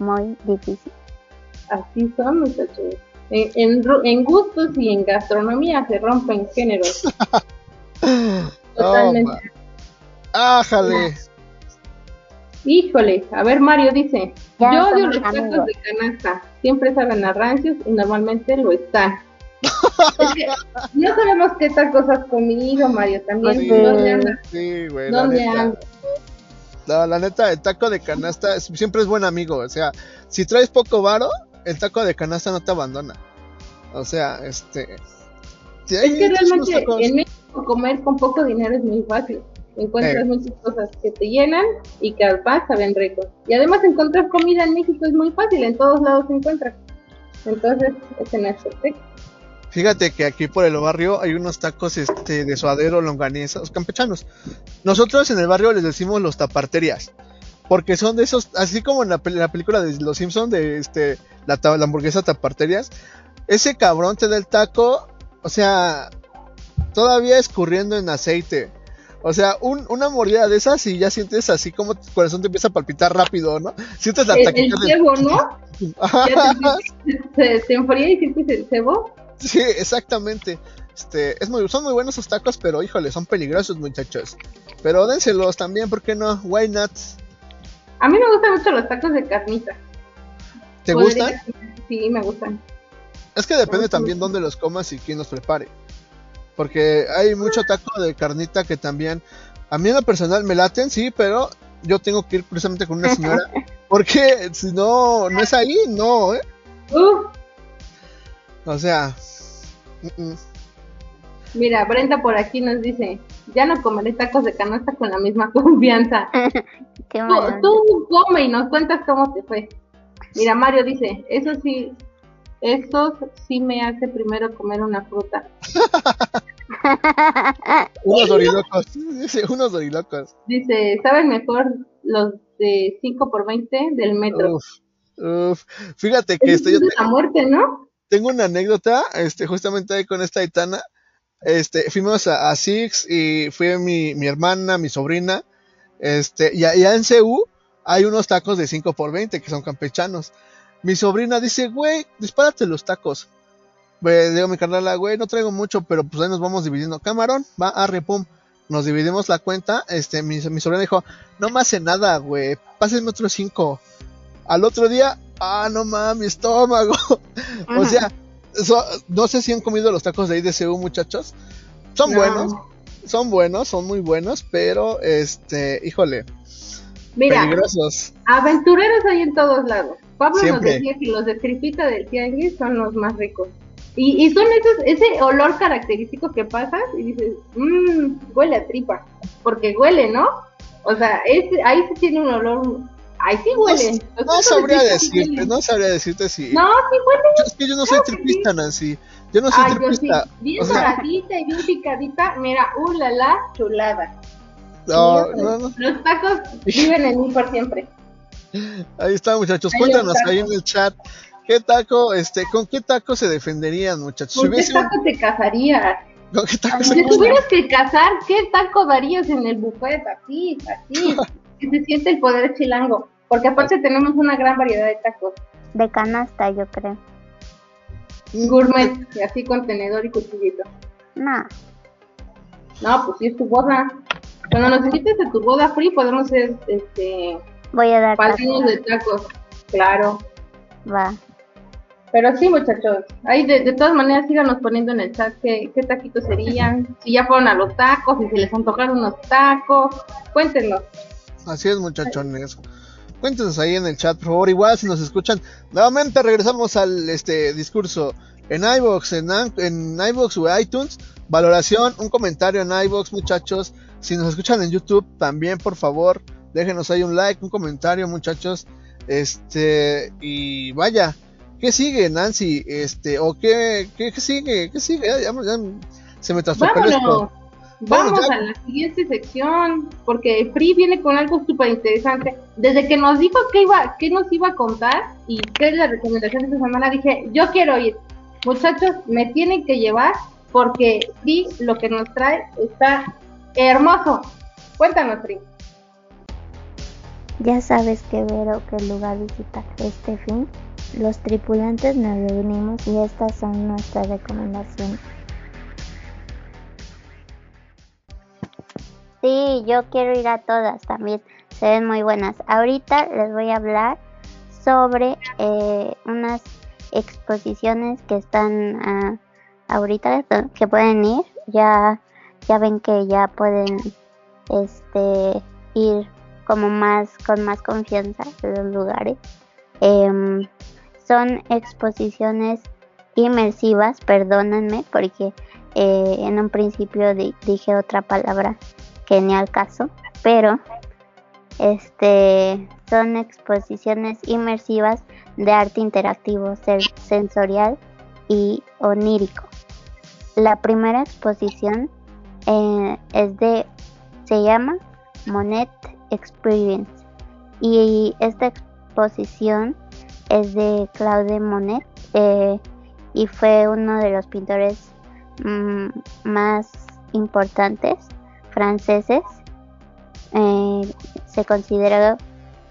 muy difícil. Así son muchachos. En, en, gustos y en gastronomía se rompen géneros. Totalmente. Oh, Ájale. Híjole, a ver Mario dice, Ya yo odio los tacos amigos. de canasta, siempre saben a rancios y normalmente lo están. Es que no sabemos qué tacos has comido, Mario, también. Sí, ¿Dónde andas? sí, güey, la ¿Dónde neta. andas? No, la neta, el taco de canasta siempre es buen amigo. O sea, si traes poco varo, el taco de canasta no te abandona. O sea, este. hay Es que realmente tacos. en México comer con poco dinero es muy fácil. Encuentras Eh. muchas cosas que te llenan y que además saben ricos. Y además encontrar comida en México es muy fácil, en todos lados se encuentra. Entonces, es perfecto. Fíjate que aquí por el barrio hay unos tacos este, de suadero, longaniza, los campechanos. Nosotros en el barrio les decimos los taparterias. Porque son de esos, así como en la, la película de Los Simpsons, de este, la, hamburguesa taparterias. Ese cabrón te da el taco, o sea, todavía escurriendo en aceite. O sea, un- una mordida de esas y ya sientes así como tu corazón te empieza a palpitar rápido, ¿no? Sientes la El, el cebo, ¿no? Se, se enfría y sientes el cebo. Sí, exactamente. Este, es muy, son muy buenos esos tacos, pero híjole, son peligrosos, muchachos. Pero dénselos también, ¿por qué no? Why not? A mí me gustan mucho los tacos de carnita. ¿Te gustan? Sí, me gustan. Es que depende también dónde los comas y quién los prepare. Porque hay mucho taco de carnita que también, a mí en lo personal me laten, sí, pero yo tengo que ir precisamente con una señora. Porque si no, no es ahí, no, ¿eh? Uf, O sea, mira, Brenda por aquí nos dice, ya no comeré tacos de canasta con la misma confianza. Qué Tú, tú come y nos cuentas cómo te fue. Mira, Mario dice, eso sí, eso sí me hace primero comer una fruta. unos dorilocos, dice, unos dorilocos. Dice, ¿saben mejor los de 5 por 20 del metro? Uf, uf. Fíjate que Es este, yo la muerte, ¿no? tengo una anécdota, este, justamente ahí con esta Aitana. Este, fuimos a, a Six y fue mi, mi hermana, mi sobrina. Este, y allá en CU hay unos tacos de 5 por 20 que son campechanos. Mi sobrina dice, güey, dispárate los tacos. Le digo a mi carnala, güey, no traigo mucho, pero pues ahí nos vamos dividiendo. Camarón, va, arre, pum. Nos dividimos la cuenta. Este, mi, mi sobrina dijo, no me hace nada, güey, pásenme otros 5. Al otro día, ah, no mames, estómago. o sea, so- no sé si han comido los tacos de ahí de CU, muchachos. Son No. buenos, son buenos, son muy buenos, pero este, híjole, Mira, peligrosos. aventureros hay en todos lados. Pablo Siempre. nos decía que los de tripita del tianguis son los más ricos. Y, y son esos, ese olor característico que pasas y dices, mmm, huele a tripa. Porque huele, ¿no? O sea, ahí sí tiene un olor. Ahí sí huele. No sabría decirte, no sabría decirte si. No, sí huele. Yo- es que yo no soy Claro tripista, Nancy. Yo no soy Ay, yo sí. tripista. Bien sea, doradita y bien picadita. Mira, uh, la, la, chulada. No, Sí, no, no. Los tacos viven en mí por siempre. Ahí está, muchachos. Ahí Cuéntanos ahí en el chat. ¿Qué taco, este, con qué taco se defenderían, muchachos? ¿Con qué un- taco te casarías? ¿Con qué taco se Si tuvieras que casar, ¿qué taco darías en el buffet? Así, así. que se siente el poder chilango. Porque aparte tenemos una gran variedad de tacos. De canasta, yo creo. Gourmet, y así con tenedor y cuchillito. No, No, pues sí es tu boda. Cuando nos invites a tu boda free podemos hacer este voy a dar tacos. de tacos. Claro. Va. Pero sí, muchachos, ahí de, de todas maneras síganos poniendo en el chat qué, qué taquitos serían, si ya fueron a los tacos, si se les antojaron unos tacos, cuéntenos. Así es, muchachones. Cuéntenos ahí en el chat, por favor. Igual, si nos escuchan, nuevamente regresamos al este discurso en iBox, en, An- en iBox o iTunes. Valoración, un comentario en iBox, muchachos. Si nos escuchan en YouTube, también, por favor, déjenos ahí un like, un comentario, muchachos. Este, y vaya, ¿qué sigue, Nancy? Este, o qué, qué, qué sigue, qué sigue, Ya- ya- ya se me traspapeló esto. Vamos ya- a la siguiente sección, porque Free viene con algo súper interesante. Desde que nos dijo que iba, que nos iba a contar y qué es la recomendación de esta semana, dije, yo quiero ir. Muchachos, me tienen que llevar porque Free lo que nos trae está hermoso. Cuéntanos, Free. Ya sabes qué ver o qué lugar visitar este fin. Los tripulantes nos reunimos y estas son nuestras recomendaciones. Sí, yo quiero ir a todas también. Se ven muy buenas. Ahorita les voy a hablar sobre eh, unas exposiciones que están ah, ahorita que pueden ir. Ya, ya ven que ya pueden este ir como más con más confianza en los lugares. Em, son exposiciones inmersivas, perdónenme porque eh, en un principio di- dije otra palabra que ni al caso, pero este son exposiciones inmersivas de arte interactivo, sensorial y onírico. La primera exposición eh, es de se llama Monet Experience. Y esta exposición es de Claude Monet eh, y fue uno de los pintores mm, más importantes franceses. Eh, se considera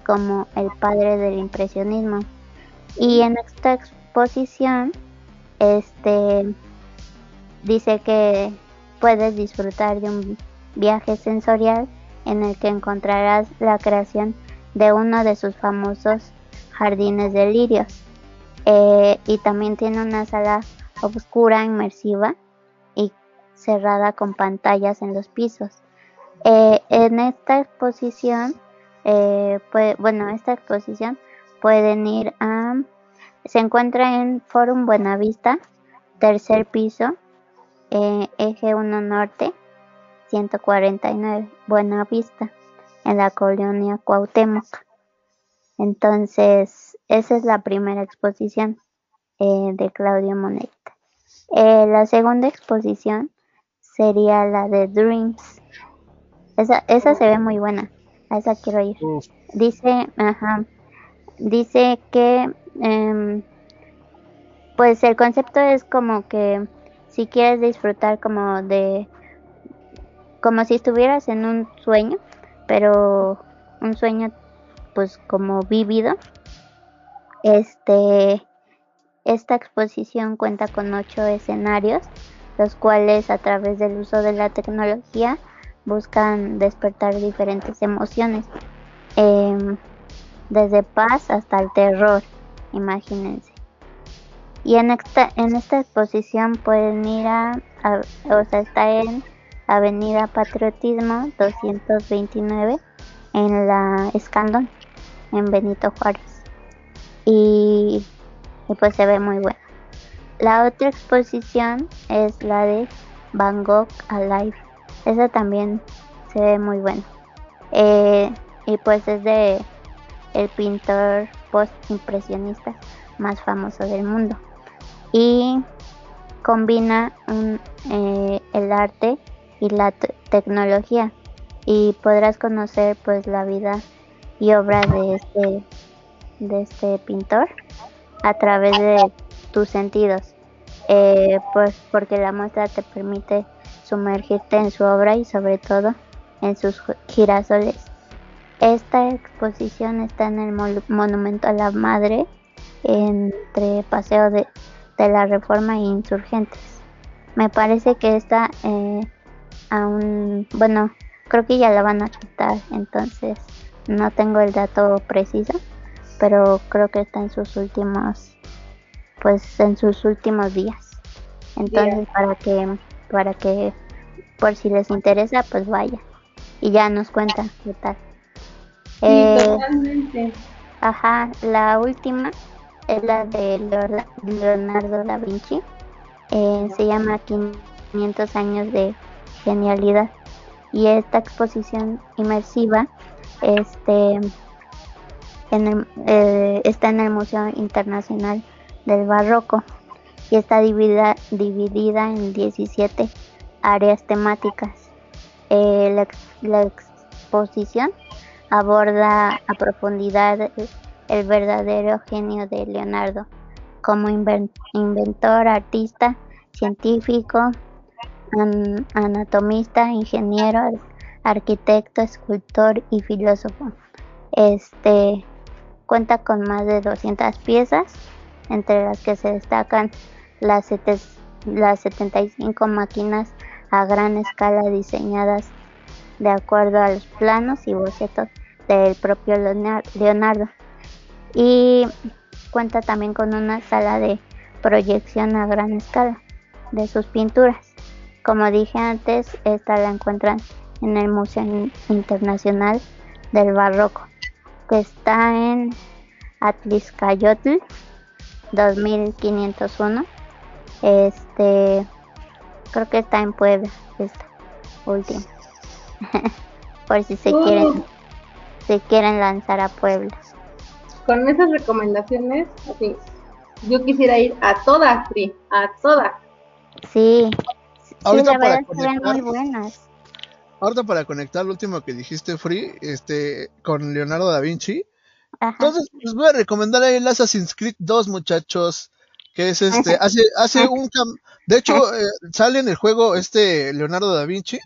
como el padre del impresionismo. Y en esta exposición este dice que puedes disfrutar de un viaje sensorial en el que encontrarás la creación de uno de sus famosos jardines de lirios. Eh, y también tiene una sala oscura, inmersiva y cerrada con pantallas en los pisos. Eh, en esta exposición, eh, bueno, esta exposición pueden ir a, se encuentra en Forum Buenavista, tercer piso, eh, eje 1 norte, 149, Buenavista, en la colonia Cuauhtémoc. Entonces, esa es la primera exposición eh, de Claudio Monet. Eh, la segunda exposición sería la de Dreams. Esa, esa se ve muy buena. A esa quiero ir. Dice, ajá, dice que, em, pues el concepto es como que si quieres disfrutar como de, como si estuvieras en un sueño, pero un sueño pues como vívido. Este, esta exposición cuenta con ocho escenarios, los cuales a través del uso de la tecnología buscan despertar diferentes emociones, em, desde paz hasta el terror, imagínense. Y en esta, en esta exposición pueden ir a, o sea, está en Avenida Patriotismo 229 en la Escandón, en Benito Juárez. Y, y pues se ve muy bueno. La otra exposición es la de Gogh Alive. Esa también se ve muy buena. Eh, y pues es de el pintor post-impresionista más famoso del mundo. Y combina un, eh, el arte y la te- tecnología. Y podrás conocer pues la vida y obra de este de este pintor a través de tus sentidos. Eh, pues porque la muestra te permite sumergirte en su obra y sobre todo en sus gi- girasoles. Esta exposición está en el monumento a la madre entre paseo de, de la reforma e insurgentes me parece que esta eh, aún, bueno, creo que ya la van a quitar, entonces no tengo el dato preciso, pero creo que está en sus últimos, pues en sus últimos días. Entonces Bien. para que, para que, por si les interesa, pues vaya y ya nos cuentan qué tal. Sí, Eh, totalmente. Ajá, la última es la de Leonardo da Vinci. Eh, se llama 500 años de genialidad. Y esta exposición inmersiva este, en eh, está en el Museo Internacional del Barroco y está dividida, dividida en 17 áreas temáticas Eh, la exposición aborda a profundidad el, verdadero genio de Leonardo como inven- inventor, artista, científico, an- anatomista, ingeniero, ar- arquitecto, escultor y filósofo. Este cuenta con más de 200 piezas, entre las que se destacan las, las 75 máquinas a gran escala diseñadas de acuerdo a los planos y bocetos del propio Leonar- Leonardo. Y cuenta también con una sala de proyección a gran escala de sus pinturas. Como dije antes, esta la encuentran en el Museo In- Internacional del Barroco, que está en Atliscayotl 2501. Este, creo que está en Puebla, esta última. Por si se quieren, se quieren lanzar a Puebla. Con esas recomendaciones, así, yo quisiera ir a todas, Pri, a todas. Sí, sí, Ahorita la para conectar. muy buenas. Ahorita para conectar lo último que dijiste, Free, este, con Leonardo da Vinci. Ajá. Entonces, les voy a recomendar ahí el Assassin's Creed 2, muchachos. Que es este, hace, hace un cam- de hecho, eh, sale en el juego este Leonardo da Vinci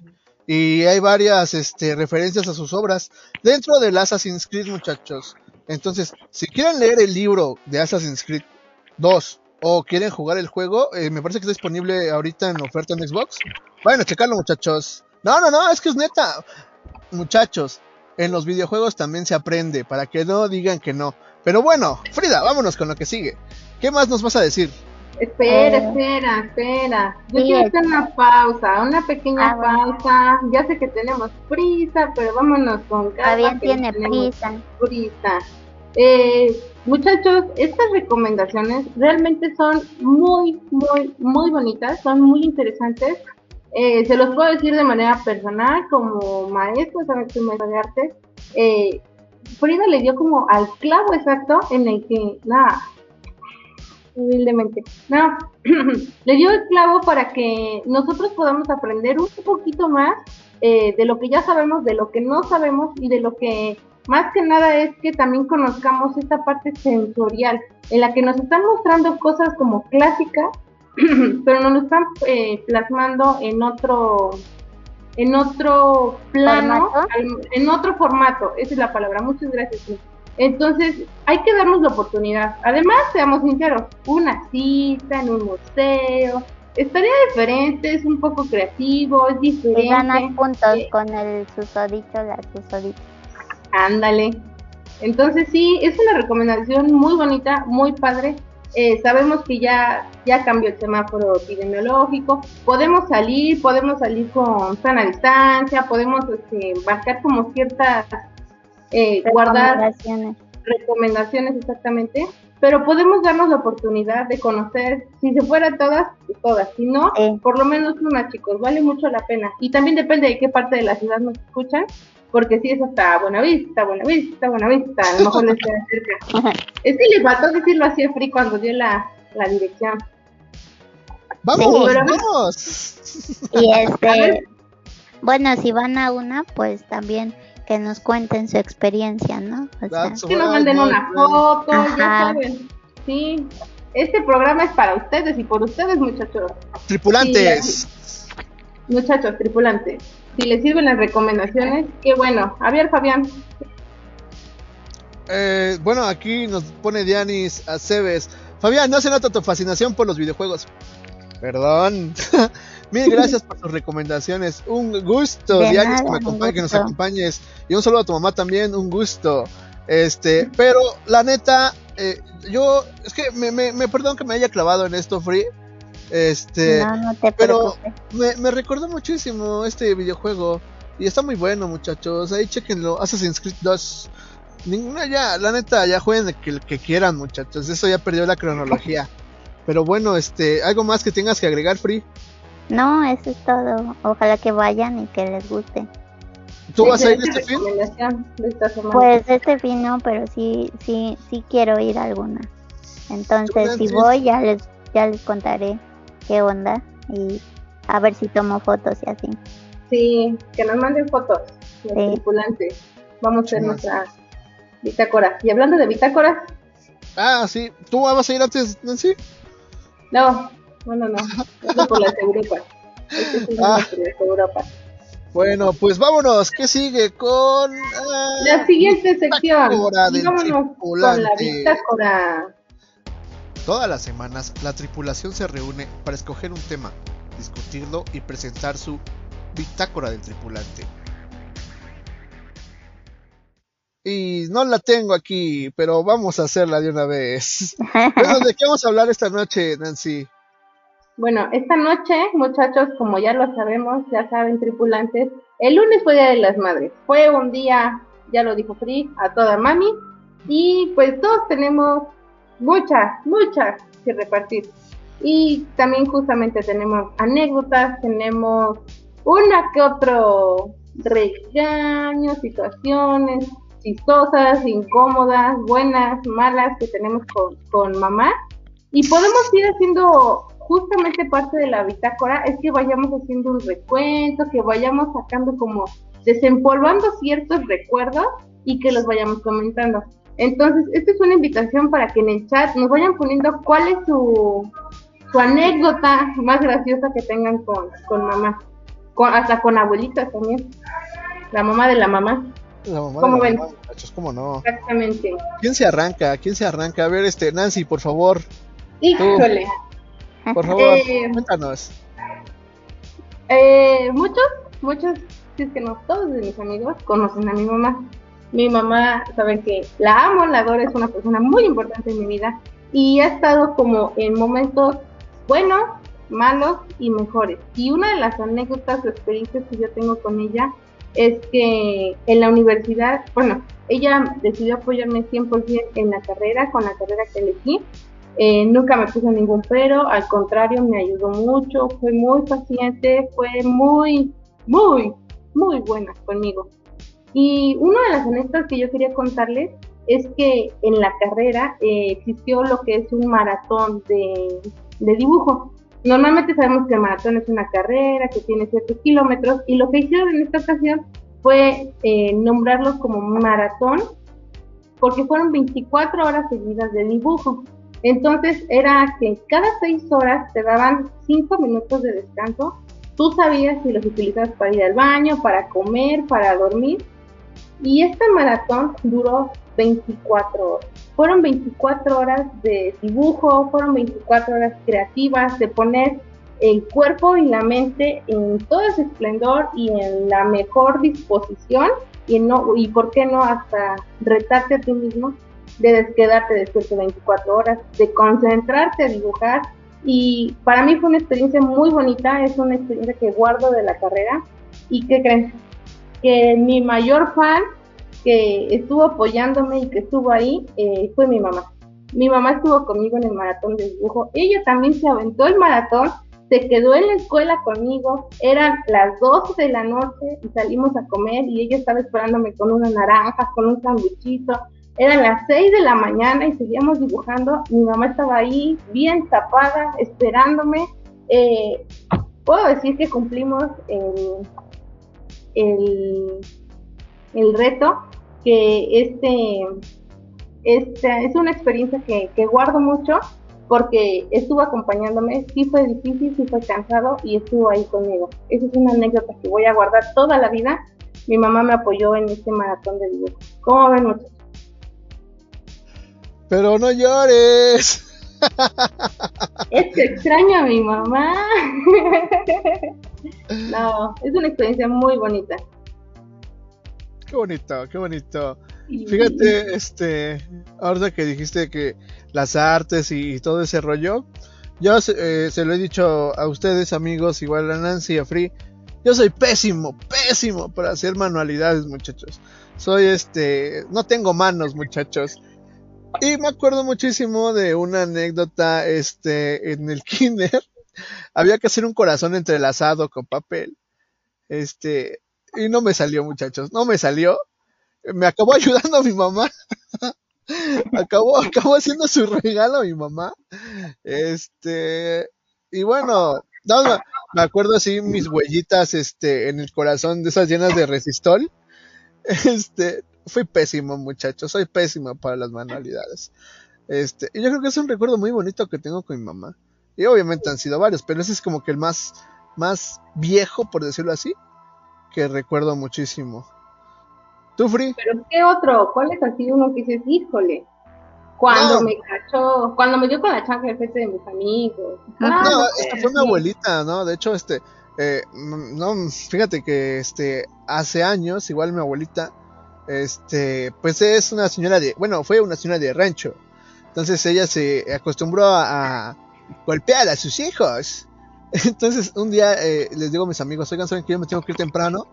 y hay varias este, referencias a sus obras dentro del Assassin's Creed, muchachos. Entonces, si quieren leer el libro de Assassin's Creed 2 o quieren jugar el juego, eh, me parece que está disponible ahorita en oferta en Xbox. Vayan a checarlo, muchachos. No, no, no, es que es neta. Muchachos, en los videojuegos también se aprende, para que no digan que no. Pero bueno, Frida, vámonos con lo que sigue. ¿Qué más nos vas a decir? Espera, Eh. espera, espera. Yo quiero hacer una pausa, una pequeña Ah, bueno. pausa. Ya sé que tenemos prisa, pero vámonos con calma. Que tiene prisa. prisa. Eh, muchachos, estas recomendaciones realmente son muy, muy, muy bonitas, son muy interesantes. Eh, se los puedo decir de manera personal, como maestro, saben que soy maestra de arte. Eh, Frida le dio como al clavo exacto en el que, nada, humildemente, no, le dio el clavo para que nosotros podamos aprender un poquito más eh, de lo que ya sabemos, de lo que no sabemos y de lo que más que nada es que también conozcamos esta parte sensorial en la que nos están mostrando cosas como clásicas, pero nos lo están eh, plasmando en otro en otro plano, en otro formato, esa es la palabra. Muchas gracias. Entonces, hay que darnos la oportunidad. Además, seamos sinceros, una cita en un museo, estaría diferente, es un poco creativo, es diferente. Y ganas puntos Eh, con el susodicho, la susodicha. Ándale. Entonces sí, es una recomendación muy bonita, muy padre. Eh, sabemos que ya, ya cambió el semáforo epidemiológico. Podemos salir, podemos salir con sana distancia, podemos este, marcar como ciertas, eh, guardar Recomendaciones. exactamente, pero podemos darnos la oportunidad de conocer, si se fuera todas, todas, si no, Sí. por lo menos una, chicos, vale mucho la pena. Y también depende de qué parte de la ciudad nos escuchan, porque si es hasta Buenavista, Buenavista, Buenavista, a lo mejor les queda cerca. Es que le faltó decirlo así a Free cuando dio la, la dirección. ¡Vamos! Pero- ¡Vamos! Y este, bueno, si van a una, pues también que nos cuenten su experiencia, ¿no? O sea, Que nos manden una foto, ya saben. Sí, este programa es para ustedes y por ustedes, muchachos. Tripulantes. Muchachos, tripulantes, si les sirven las recomendaciones, qué bueno. A ver, Fabián, Eh, bueno, aquí nos pone Dianis Aceves. Fabián, no se nota tu fascinación por los videojuegos. Perdón. Mil gracias por tus recomendaciones. Un gusto, De Dianis, nada, que, me acompañe- que nos acompañes. Y un saludo a tu mamá también, un gusto. Este, pero la neta, eh, yo, es que me, me, me perdón que me haya clavado en esto, Free. Este, no, no te pero preocupes. me, me recordó muchísimo este videojuego. Y está muy bueno, muchachos. Ahí chequenlo. Assassin's Creed 2. Ninguna ya, la neta, ya jueguen el que, el que quieran, muchachos. Eso ya perdió la cronología. Pero bueno, este, algo más que tengas que agregar, Free. No, eso es todo. Ojalá que vayan y que les guste. ¿Tú vas a ir este fin? Pues este fin no, pero sí, sí, sí quiero ir a alguna. Entonces, si voy, ya les, ya les contaré qué onda y a ver si tomo fotos y así. Sí, que nos manden fotos los Sí. tripulantes. Vamos a hacer Más. nuestra bitácora. Y hablando de bitácoras, Ah, sí. ¿Tú vas a ir antes, Nancy? no, no, no, no. Esto por las Europas. Este es Ah. Europas. Bueno, pues vámonos. ¿Qué sigue con ah, La siguiente sección. bitácora del Y vámonos con la tripulante? bitácora. Todas las semanas, la tripulación se reúne para escoger un tema, discutirlo y presentar su bitácora del tripulante. Y no la tengo aquí, pero vamos a hacerla de una vez. Bueno, ¿de qué vamos a hablar esta noche, Nancy? Bueno, esta noche, muchachos, como ya lo sabemos, ya saben, tripulantes, el lunes fue Día de las Madres. Fue un día, ya lo dijo Free, a toda mami. Y pues todos tenemos muchas, muchas que repartir. Y también justamente tenemos anécdotas, tenemos una que otro regaño, situaciones chistosas, incómodas, buenas, malas que tenemos con, con mamá. Y podemos ir haciendo justamente parte de la bitácora, es que vayamos haciendo un recuento, que vayamos sacando como desempolvando ciertos recuerdos y que los vayamos comentando. Entonces, esta es una invitación para que en el chat nos vayan poniendo cuál es su, su anécdota más graciosa que tengan con, con mamá, con, hasta con abuelitas también, la mamá de la mamá, La mamá de ¿Cómo la ven? mamá, ¿cómo no? exactamente. ¿Quién se arranca? ¿Quién se arranca? A ver, este, Nancy, por favor, Híjole, por favor, Eh, cuéntanos. Eh, muchos, muchos, si es que no todos de mis amigos conocen a mi mamá. Mi mamá, saben que la amo, la adoro, es una persona muy importante en mi vida y ha estado como en momentos buenos, malos y mejores. Y una de las anécdotas o experiencias que yo tengo con ella es que en la universidad, bueno, ella decidió apoyarme 100% en la carrera, con la carrera que elegí. Eh, nunca me puso ningún pero, al contrario, me ayudó mucho, fue muy paciente, fue muy, muy, muy buena conmigo. Y una de las anécdotas que yo quería contarles es que en la carrera eh, existió lo que es un maratón de, de dibujo. Normalmente sabemos que el maratón es una carrera que tiene ciertos kilómetros y lo que hicieron en esta ocasión fue eh, nombrarlos como maratón porque fueron 24 horas seguidas de dibujo. Entonces era que cada 6 horas te daban 5 minutos de descanso. Tú sabías si los utilizabas para ir al baño, para comer, para dormir. Y este maratón duró 24 horas. Fueron 24 horas de dibujo, fueron 24 horas creativas, de poner el cuerpo y la mente en todo ese esplendor y en la mejor disposición y no y por qué no hasta retarte a ti mismo de quedarte despierto 24 horas, de concentrarte a dibujar. Y para mí fue una experiencia muy bonita, es una experiencia que guardo de la carrera. Y que creen que mi mayor fan que estuvo apoyándome y que estuvo ahí eh, fue mi mamá. Mi mamá estuvo conmigo en el maratón de dibujo, ella también se aventó el maratón se quedó en la escuela conmigo, eran las 12 de la noche y salimos a comer y ella estaba esperándome con una naranja, con un sandwichito, eran las 6 de la mañana y seguíamos dibujando, mi mamá estaba ahí bien tapada, esperándome, eh, puedo decir que cumplimos el, reto, que este, este es una experiencia que, que guardo mucho porque estuvo acompañándome, sí fue difícil, sí fue cansado y estuvo ahí conmigo. Esa es una anécdota que voy a guardar toda la vida. Mi mamá me apoyó en este maratón de dibujo. ¿Cómo ven muchachos? Pero no llores. Es que extraño a mi mamá. no, es una experiencia muy bonita. Qué bonito, qué bonito. Fíjate, este, ahora que dijiste que las artes y, y todo ese rollo, yo eh, se lo he dicho a ustedes amigos, igual a Nancy y a Free, yo soy pésimo, pésimo para hacer manualidades muchachos. Soy este, no tengo manos muchachos. Y me acuerdo muchísimo de una anécdota, este, en el kinder, había que hacer un corazón entrelazado con papel. Este, y no me salió muchachos, no me salió me acabó ayudando a mi mamá. acabó, acabó haciendo su regalo a mi mamá. Este, y bueno, no, me, me acuerdo así mis huellitas este, en el corazón de esas llenas de resistol. Este, fui pésimo, muchachos, soy pésimo para las manualidades. Este, y yo creo que es un recuerdo muy bonito que tengo con mi mamá. Y obviamente han sido varios, pero ese es como que el más, más viejo, por decirlo así, que recuerdo muchísimo. ¿Tú, Free? Pero ¿qué otro? ¿Cuál es así uno que dices, híjole? Cuando No. me cachó, cuando me dio con la chancla de frente de mis amigos. No, Ah, no esta fue mi abuelita, ¿no? De hecho, este, eh, no, fíjate que, este, hace años, igual mi abuelita, este, pues es una señora de, bueno, fue una señora de rancho. Entonces ella se acostumbró a, a golpear a sus hijos. Entonces un día eh, les digo a mis amigos, oigan, ¿saben que yo me tengo que ir temprano?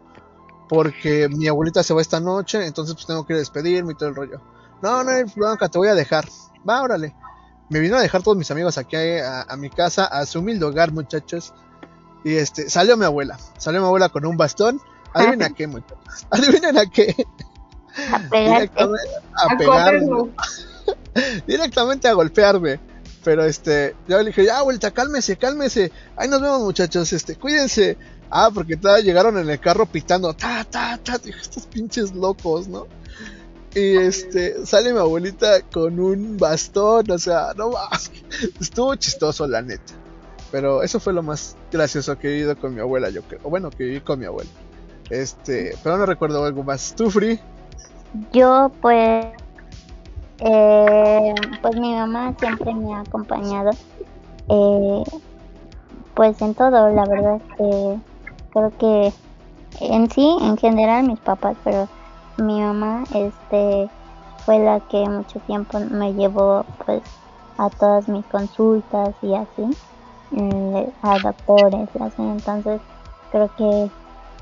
Porque mi abuelita se va esta noche, entonces pues tengo que ir a despedirme y todo el rollo. No, no hay bronca, te voy a dejar. Va, órale. Me vino a dejar todos mis amigos aquí a, a mi casa, a su humilde hogar, muchachos. Y este, salió mi abuela. Salió mi abuela con un bastón. Adivina qué, muchachos. Adivinen a qué. A. Directamente a A pegarme. Directamente a golpearme. Pero este, yo le dije, ya, vuelta, cálmese, cálmese. Ahí nos vemos, muchachos, este, cuídense. Ah, porque todavía llegaron en el carro pitando, ta, ta, ta. Dije, estos pinches locos, ¿no? Y este, sale mi abuelita con un bastón, o sea, no más. Estuvo chistoso, la neta. Pero eso fue lo más gracioso que he vivido con mi abuela, yo creo. O bueno, que viví con mi abuela. Este, pero no recuerdo algo más. ¿Tú, Free? Yo pues, eh, pues mi mamá siempre me ha acompañado, eh, pues en todo, la verdad que creo que en sí, en general mis papás, pero mi mamá, este, fue la que mucho tiempo me llevó, pues, a todas mis consultas y así, mm, a doctores y así, entonces creo que,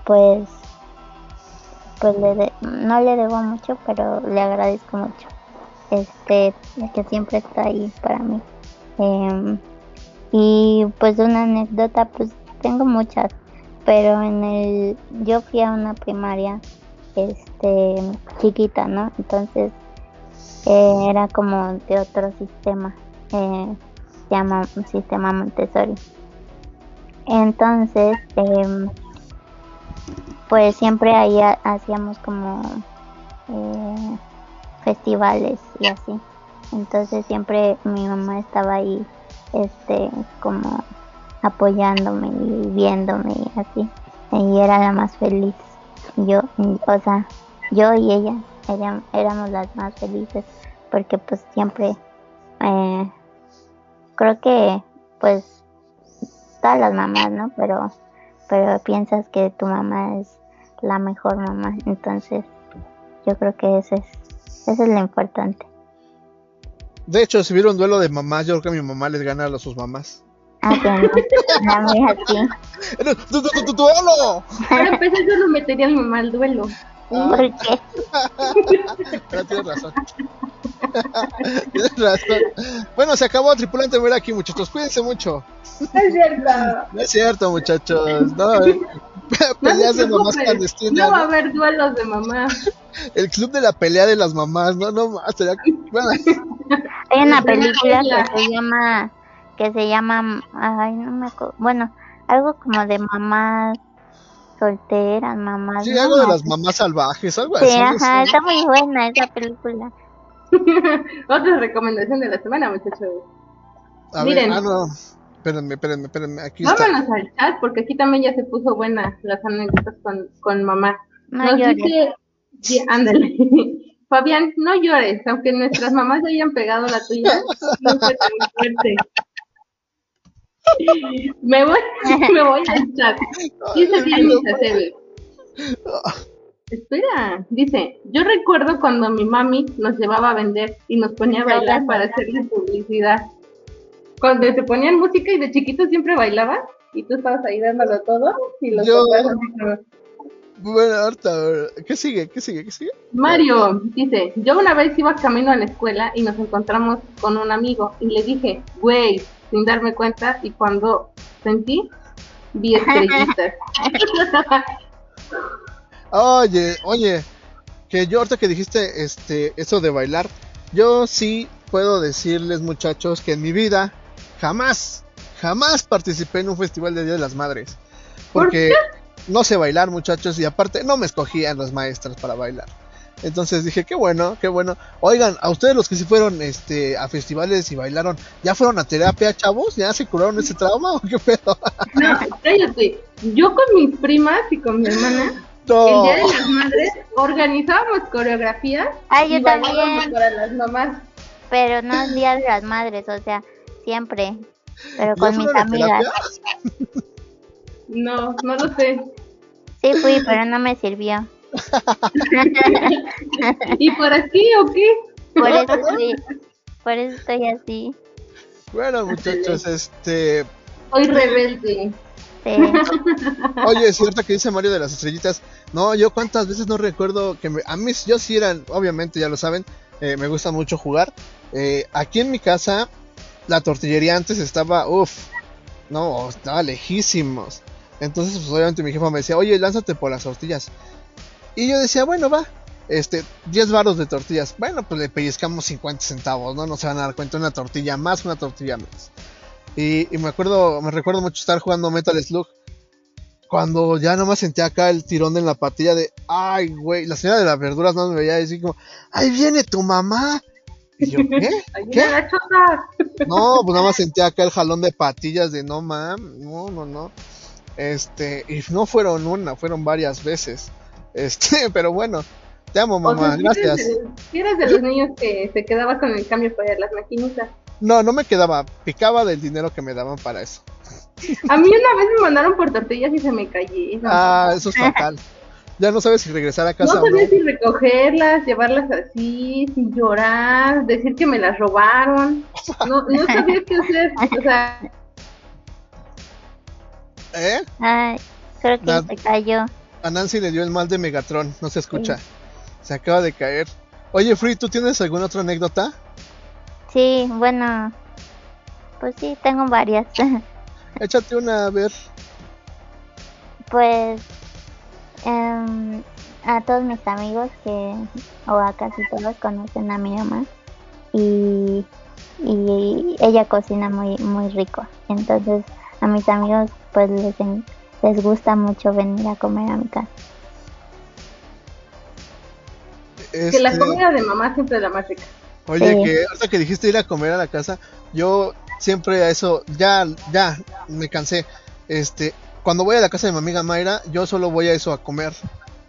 pues, pues le de- no le debo mucho, pero le agradezco mucho. Este, que siempre está ahí para mí. Em, y pues una anécdota, pues tengo muchas, pero en el, yo fui a una primaria, este, chiquita, ¿no? Entonces eh, era como de otro sistema, eh, se llama sistema Montessori. Entonces, em, pues siempre ahí ha- hacíamos como eh, festivales y así. Entonces siempre mi mamá estaba ahí, este, como apoyándome y viéndome y así. Y era la más feliz. Yo, o sea, yo y ella eran- éramos las más felices porque pues siempre, eh, creo que pues todas las mamás, ¿no? Pero, pero piensas que tu mamá es la mejor mamá, entonces yo creo que ese es, eso es lo importante. De hecho, si hubiera un duelo de mamás, yo creo que mi mamá les gana a sus mamás. Ah, que no. ¡Tu, tu, tu, tu duelo! Para empezar, yo no metería a mi mamá al duelo. ¿Por qué? Pero tienes razón. tienes razón. Bueno, se acabó Tripulante Ver aquí, muchachos. Cuídense mucho. Es cierto. No es cierto, muchachos. No, eh, No peleas de mamás clandestinas. No va a ¿no? haber duelos de mamá. El club de la pelea de las mamás. No, no más. sería- Bueno, Hay una película que se llama, que se llama, ay, no me acuerdo, bueno, algo como de mamás solteras, mamás. sí, algo de las mamás salvajes, algo Sí, así. ajá, está muy buena esa película. Otra recomendación de la semana, muchachos. A ver, Miren. ah, no. Espérenme, espérenme, espérenme. Aquí está. Vámonos al chat porque aquí también ya se puso buena las anécdotas con, con mamá. No Nos llores. dice, sí, ándale. Fabián, no llores, aunque nuestras mamás ya hayan pegado la tuya, no fue tan fuerte. Me voy, me voy al chat. Dice Diana Aceves. Espera, dice, yo recuerdo cuando mi mami nos llevaba a vender y nos ponía a bailar para hacerle publicidad. Cuando se ponían música y de chiquito siempre bailaba y tú estabas ahí dándolo todo y los Yo- Bueno, ahorita, ¿qué sigue? ¿Qué sigue? ¿Qué sigue? Mario dice, yo una vez iba camino a la escuela y nos encontramos con un amigo y le dije, güey, sin darme cuenta y cuando sentí, vi estrellitas. Oye, oye, que yo ahorita que dijiste este eso de bailar, yo sí puedo decirles muchachos que en mi vida jamás, jamás participé en un festival de Día de las Madres. Porque no sé bailar, muchachos, y aparte no me escogían las maestras para bailar. Entonces dije, qué bueno, qué bueno. Oigan, a ustedes los que sí fueron este, a festivales y bailaron, ¿ya fueron a terapia, chavos? ¿Ya se curaron ese trauma o qué pedo? No, cállate. Yo con mis primas y con mi hermana, No. el Día de las Madres, organizábamos coreografías Ay, yo y también. para las mamás. Pero no el día de las madres, o sea, siempre. Pero ¿Ya con mis amigas. terapia? No, no lo sé. Sí fui, pero no me sirvió. ¿Y por aquí o qué? Por eso estoy, por eso estoy así. Bueno, muchachos, este. Soy rebelde. Sí. Oye, es cierto que dice Mario de las estrellitas. No, yo cuántas veces no recuerdo que me- a mí yo sí eran, obviamente ya lo saben, eh, me gusta mucho jugar. Eh, aquí en mi casa la tortillería antes estaba, uff, no, estaba lejísimos. Entonces, pues obviamente mi jefa me decía, oye, lánzate por las tortillas. Y yo decía, bueno, va, este, 10 varos de tortillas. Bueno, pues le pellizcamos 50 centavos, ¿no? No se van a dar cuenta, una tortilla más, una tortilla menos. Y, y me acuerdo, me recuerdo mucho estar jugando Metal Slug. Cuando ya nomás sentía acá el tirón en la patilla de, ay, güey, la señora de las verduras no me veía así como, ahí viene tu mamá. Y yo, ¿qué? ¿Qué? No, pues nada más sentía acá el jalón de patillas de no mam, no, no, no. Este, y no fueron una, fueron varias veces. Este, pero bueno, te amo O mamá, sea, gracias. de- si eres de los niños que se quedaba con el cambio para las maquinitas. No, no me quedaba, picaba del dinero que me daban para eso. A mí una vez me mandaron por tortillas y se me cayeron. Ah, eso es fatal. Ya no sabes si regresar a no casa o no. sabía si recogerlas, llevarlas así, sin llorar, decir que me las robaron. No, no sabía qué hacer. O sea, ¿Eh? Ay, creo que se cayó. A Nancy le dio el mal de Megatron, no se escucha. Se acaba de caer. Oye, Free, ¿tú tienes alguna otra anécdota? Sí, bueno. Pues sí, tengo varias. Échate una a ver. Pues em, a todos mis amigos que, o a casi todos conocen a mi mamá y, y ella cocina muy muy rico. Entonces a mis amigos pues les, en- les gusta mucho venir a comer a mi casa. que la Este, comida de mamá siempre es la más rica. Oye, Sí. que ahorita que dijiste ir a comer a la casa, yo siempre a eso, ya, ya, me cansé. Este, cuando voy a la casa de mi amiga Mayra, yo solo voy a eso a comer.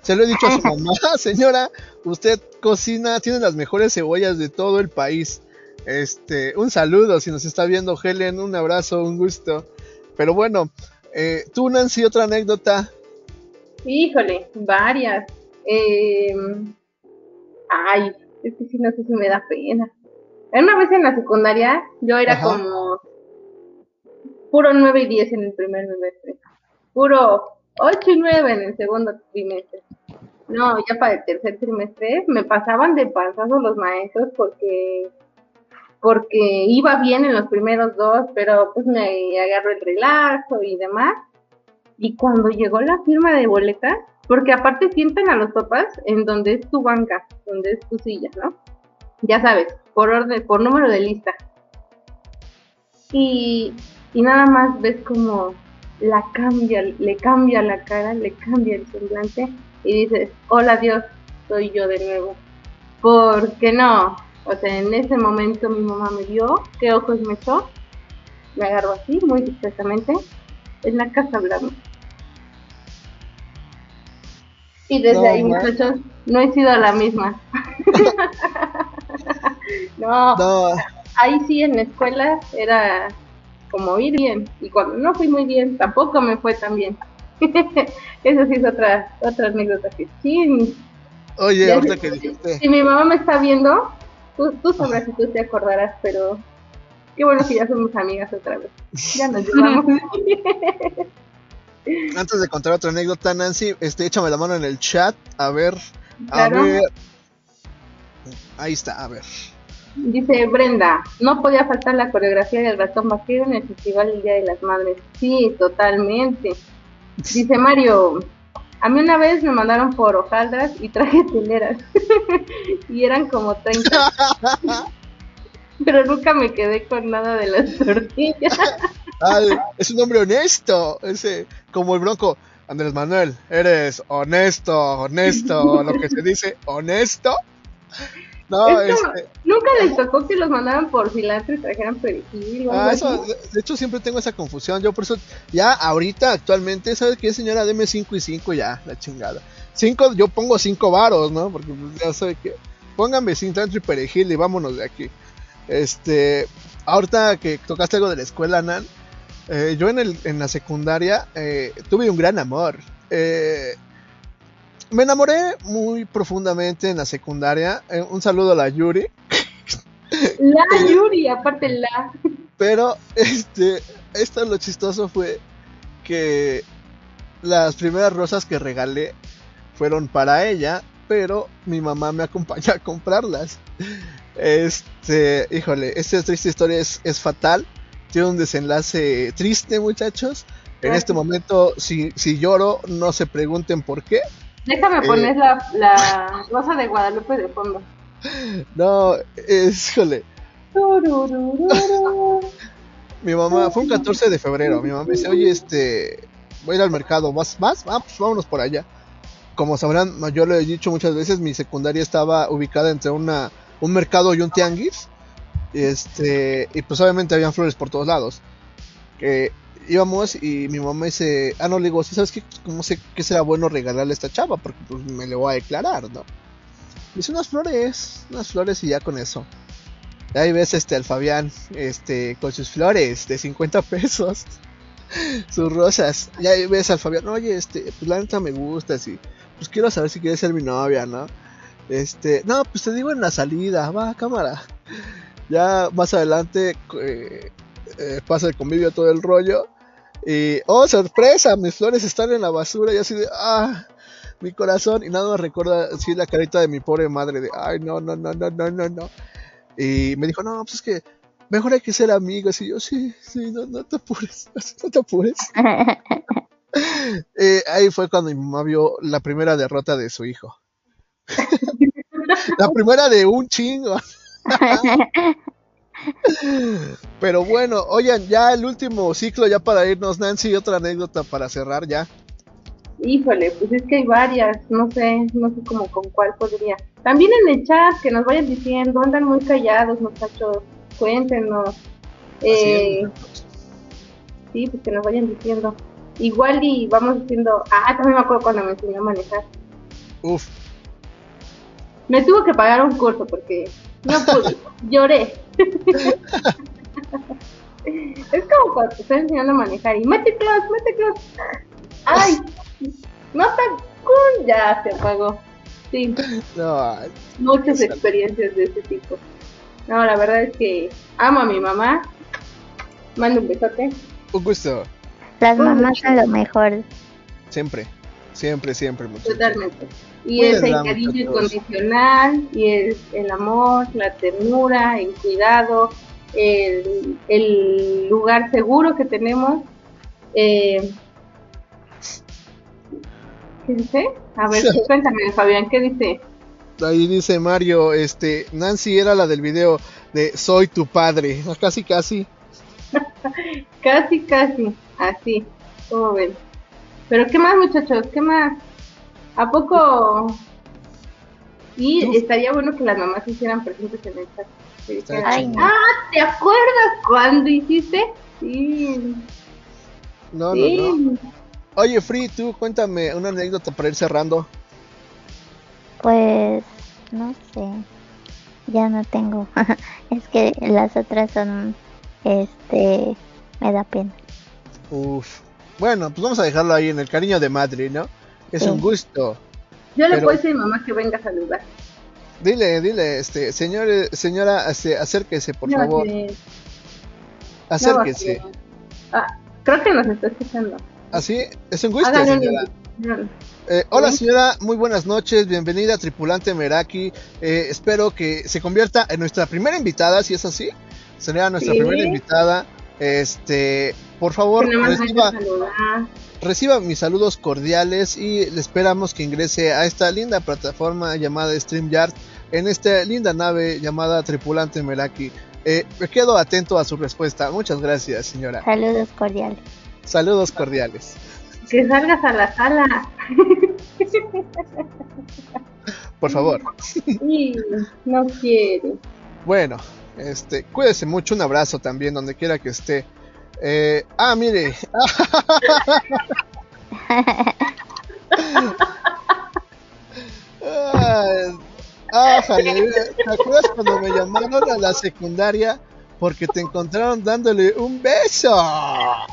Se lo he dicho a su mamá, señora, usted cocina, tiene las mejores cebollas de todo el país. Este, un saludo si nos está viendo Helen, un abrazo, un gusto. Pero bueno, eh, tú Nancy, otra anécdota. Híjole, varias. Eh, ay, es que sí, no sé si me da pena. Una vez en la secundaria, yo era Ajá. como puro 9 y 10 en el primer semestre. Puro 8 y 9 en el segundo trimestre. No, ya para el tercer trimestre me pasaban de panzazo los maestros porque porque iba bien en los primeros dos, pero pues me agarró el relajo y demás. Y cuando llegó la firma de boletas, porque aparte sientan a los papás en donde es tu banca, donde es tu silla, ¿no? Ya sabes, por orden, por número de lista. Y, y nada más ves como la cambia, le cambia la cara, le cambia el semblante y dices, hola Dios, soy yo de nuevo. ¿Por qué no? O sea, en ese momento mi mamá me vio, qué ojos me echó, me agarró así, muy discretamente, en la casa hablando. Y desde No, ahí, muchachos, no he sido la misma. no, No, ahí sí en la escuela era como ir bien. Y cuando no fui muy bien, tampoco me fue tan bien. Eso sí es otra, otra anécdota que sí. oye, ahorita que dijiste. Si mi mamá me está viendo, tú, tú sabrás si tú te acordarás, pero qué bueno que ya somos amigas otra vez. Ya nos llevamos. Antes de contar otra anécdota, Nancy, este, échame la mano en el chat. A ver, a Claro. ver. Ahí está, a ver. Dice Brenda, no podía faltar la coreografía del ratón vaquero en el Festival del Día de las Madres. Sí, totalmente. Dice Mario, a mí una vez me mandaron por hojaldras y traje teleras. y eran como 30. Pero nunca me quedé con nada de las tortillas. Ay, es un hombre honesto. Ese, como el bronco. Andrés Manuel, eres honesto, honesto, lo que se dice, honesto. No, Es como- este, Nunca les tocó que los mandaran por cilantro y trajeran perejil Ah, eso, de- de hecho siempre tengo esa confusión. Yo por eso, ya ahorita, actualmente, ¿sabes qué, señora? Deme 5 y 5 ya, la chingada. 5, yo pongo 5 varos, ¿no? Porque pues, ya sabe que. Pónganme cilantro y perejil y vámonos de aquí. Este, ahorita que tocaste algo de la escuela, Nan, eh, yo en, el, en la secundaria eh, tuve un gran amor. Eh, me enamoré muy profundamente en la secundaria. Eh, un saludo a la Yuri. La Yuri, aparte la. Pero, este, esto lo chistoso fue que las primeras rosas que regalé fueron para ella, pero mi mamá me acompañó a comprarlas. Este, híjole, esta triste historia es, es fatal. Tiene un desenlace triste, muchachos. En este momento, si, si lloro, no se pregunten por qué. Déjame Eh. poner la, la rosa de Guadalupe de fondo. No, es, híjole. Mi mamá, fue un 14 de febrero. Mi mamá me dice, oye, este, voy a ir al mercado, ¿vas? ¿Vas? Ah, pues vámonos por allá. Como sabrán, yo lo he dicho muchas veces, mi secundaria estaba ubicada entre una, un mercado y un tianguis. Este, y pues obviamente habían flores por todos lados. Que íbamos y mi mamá dice, ah, no, le digo, ¿sí sabes qué, cómo sé que será bueno regalarle a esta chava? Porque pues me le voy a declarar, ¿no? Dice unas flores, unas flores y ya con eso. Y ahí ves este al Fabián, este, con sus flores de 50 pesos. sus rosas. Y ahí ves al Fabián, oye, este, pues la neta me gusta, sí. Pues quiero saber si quieres ser mi novia, ¿no? Este, no, pues te digo en la salida, va, cámara. Ya más adelante eh, eh, pasa el convivio todo el rollo. Y, oh, sorpresa, mis flores están en la basura. Y así de, ah, mi corazón. Y nada más recuerda así la carita de mi pobre madre de, ay, no, no, no, no, no, no, no. Y me dijo, no, pues es que mejor hay que ser amigos. Y yo, sí, sí, no, no te apures, no te apures. Eh, ahí fue cuando mi mamá vio la primera derrota de su hijo. la primera de un chingo. Pero bueno, oigan, ya el último ciclo, ya para irnos, Nancy, otra anécdota para cerrar ya. Híjole, pues es que hay varias, no sé, no sé cómo con cuál podría. También en el chat, que nos vayan diciendo, andan muy callados, muchachos, cuéntenos. Eh, sí, pues que nos vayan diciendo. Igual y vamos diciendo, ah, también me acuerdo cuando me enseñó a manejar. Uf, Me tuvo que pagar un curso porque no pude, lloré. es como cuando te estoy enseñando a manejar y mete clutch, mete clutch. Ay, no está cool, ya se apagó. Sí, no, muchas experiencias de ese tipo. No, la verdad es que amo a mi mamá. Mando un besote. un gusto. Las mamás son lo mejor. Siempre, siempre, siempre, muchachos. Totalmente. Y es el cariño incondicional, y es el amor, la ternura, el cuidado, el, el lugar seguro que tenemos. Eh, ¿Qué dice? A ver, cuéntame, Fabián, ¿qué dice? Ahí dice Mario, este, Nancy era la del video de Soy tu padre. Casi, casi. Casi, casi, así, como ven. Pero, ¿qué más, muchachos? ¿Qué más? ¿A poco? Y estaría bueno que las mamás se hicieran presentes en el chat. Que dijeran, Ay, no. ah, ¿te acuerdas cuando hiciste? Sí, No, sí. no, no. Oye, Free, tú cuéntame una anécdota para ir cerrando. Pues no sé. Ya no tengo. es que las otras son este me da pena. Uf. Bueno, pues vamos a dejarlo ahí en el cariño de madre, ¿no? Es Sí. un gusto. Yo le Pero- puedo decir a mi mamá que venga a saludar. Dile, dile, este, señor, señora, este, acérquese, por No, favor. no, Acérquese. que- Ah, creo que nos está escuchando. Así, es un gusto, señora. Eh, hola Sí. señora, muy buenas noches, bienvenida a Tripulante Meraki. Eh, espero que se convierta en nuestra primera invitada, si es así. Sería nuestra Sí. primera invitada. Este, por favor, reciba mis saludos cordiales y le esperamos que ingrese a esta linda plataforma llamada StreamYard en esta linda nave llamada Tripulante Meraki. Eh, me quedo atento a su respuesta. Muchas gracias, señora. Saludos cordiales. Saludos cordiales. Que salgas a la sala. Por favor. Sí, no quiero. Bueno, este, cuídese mucho. Un abrazo también, donde quiera que esté. Eh, ah, mire. Ay, ájale, ¿te acuerdas cuando me llamaron a la secundaria porque te encontraron dándole un beso a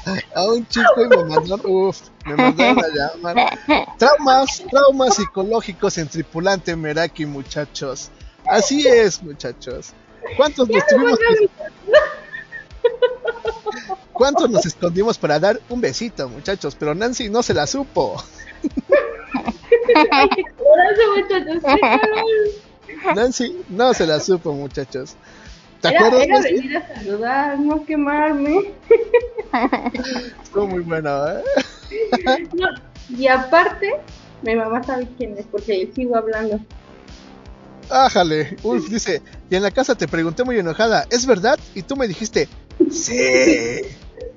un chico y me mandaron, uf, me mandaron a llamar? Traumas, traumas psicológicos en tripulante Meraki, muchachos. Así es, muchachos. ¿Cuántos nos tuvimos que- ¿Cuántos nos escondimos para dar un besito, muchachos? Pero Nancy no se la supo. Nancy no se la supo, muchachos. ¿Te Era, acuerdas? era Nancy? venir a saludar, no quemarme. Estuvo muy bueno, ¿eh? No, y aparte, mi mamá sabe quién es porque sigo hablando. Ájale. Ulf dice, y en la casa te pregunté muy enojada, ¿es verdad? Y tú me dijiste, sí,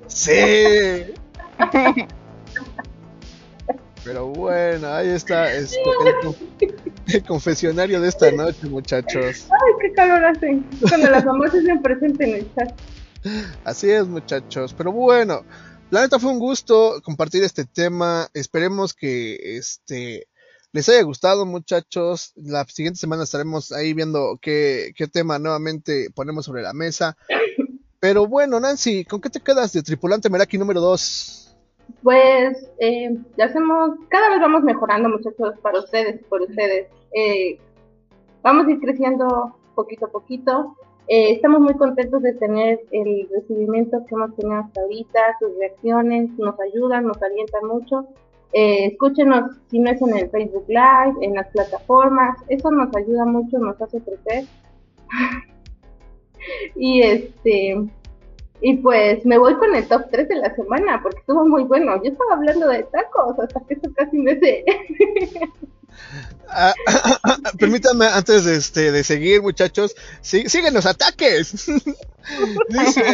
sí. Pero bueno, ahí está este, el, con- el confesionario de esta noche, muchachos. Ay, qué calor hace. Cuando las mamás se hacen presente en el chat. Así es, muchachos. Pero bueno, la neta fue un gusto compartir este tema. Esperemos que este les haya gustado, muchachos. La siguiente semana estaremos ahí viendo qué, qué tema nuevamente ponemos sobre la mesa. Pero bueno, Nancy, ¿con qué te quedas de Tripulante Meraki número 2? Pues eh, hacemos, cada vez vamos mejorando muchachos para ustedes, por ustedes. Eh, vamos a ir creciendo poquito a poquito. Eh, estamos muy contentos de tener el recibimiento que hemos tenido hasta ahorita, sus reacciones nos ayudan, nos alientan mucho. Eh, escúchenos si no es en el Facebook Live, en las plataformas, eso nos ayuda mucho, nos hace crecer. y este, y pues me voy con el top 3 de la semana porque estuvo muy bueno. Yo estaba hablando de tacos hasta que esto casi me se... Ah, permítanme antes de, este, de seguir, muchachos, sí- siguen los ataques. Dice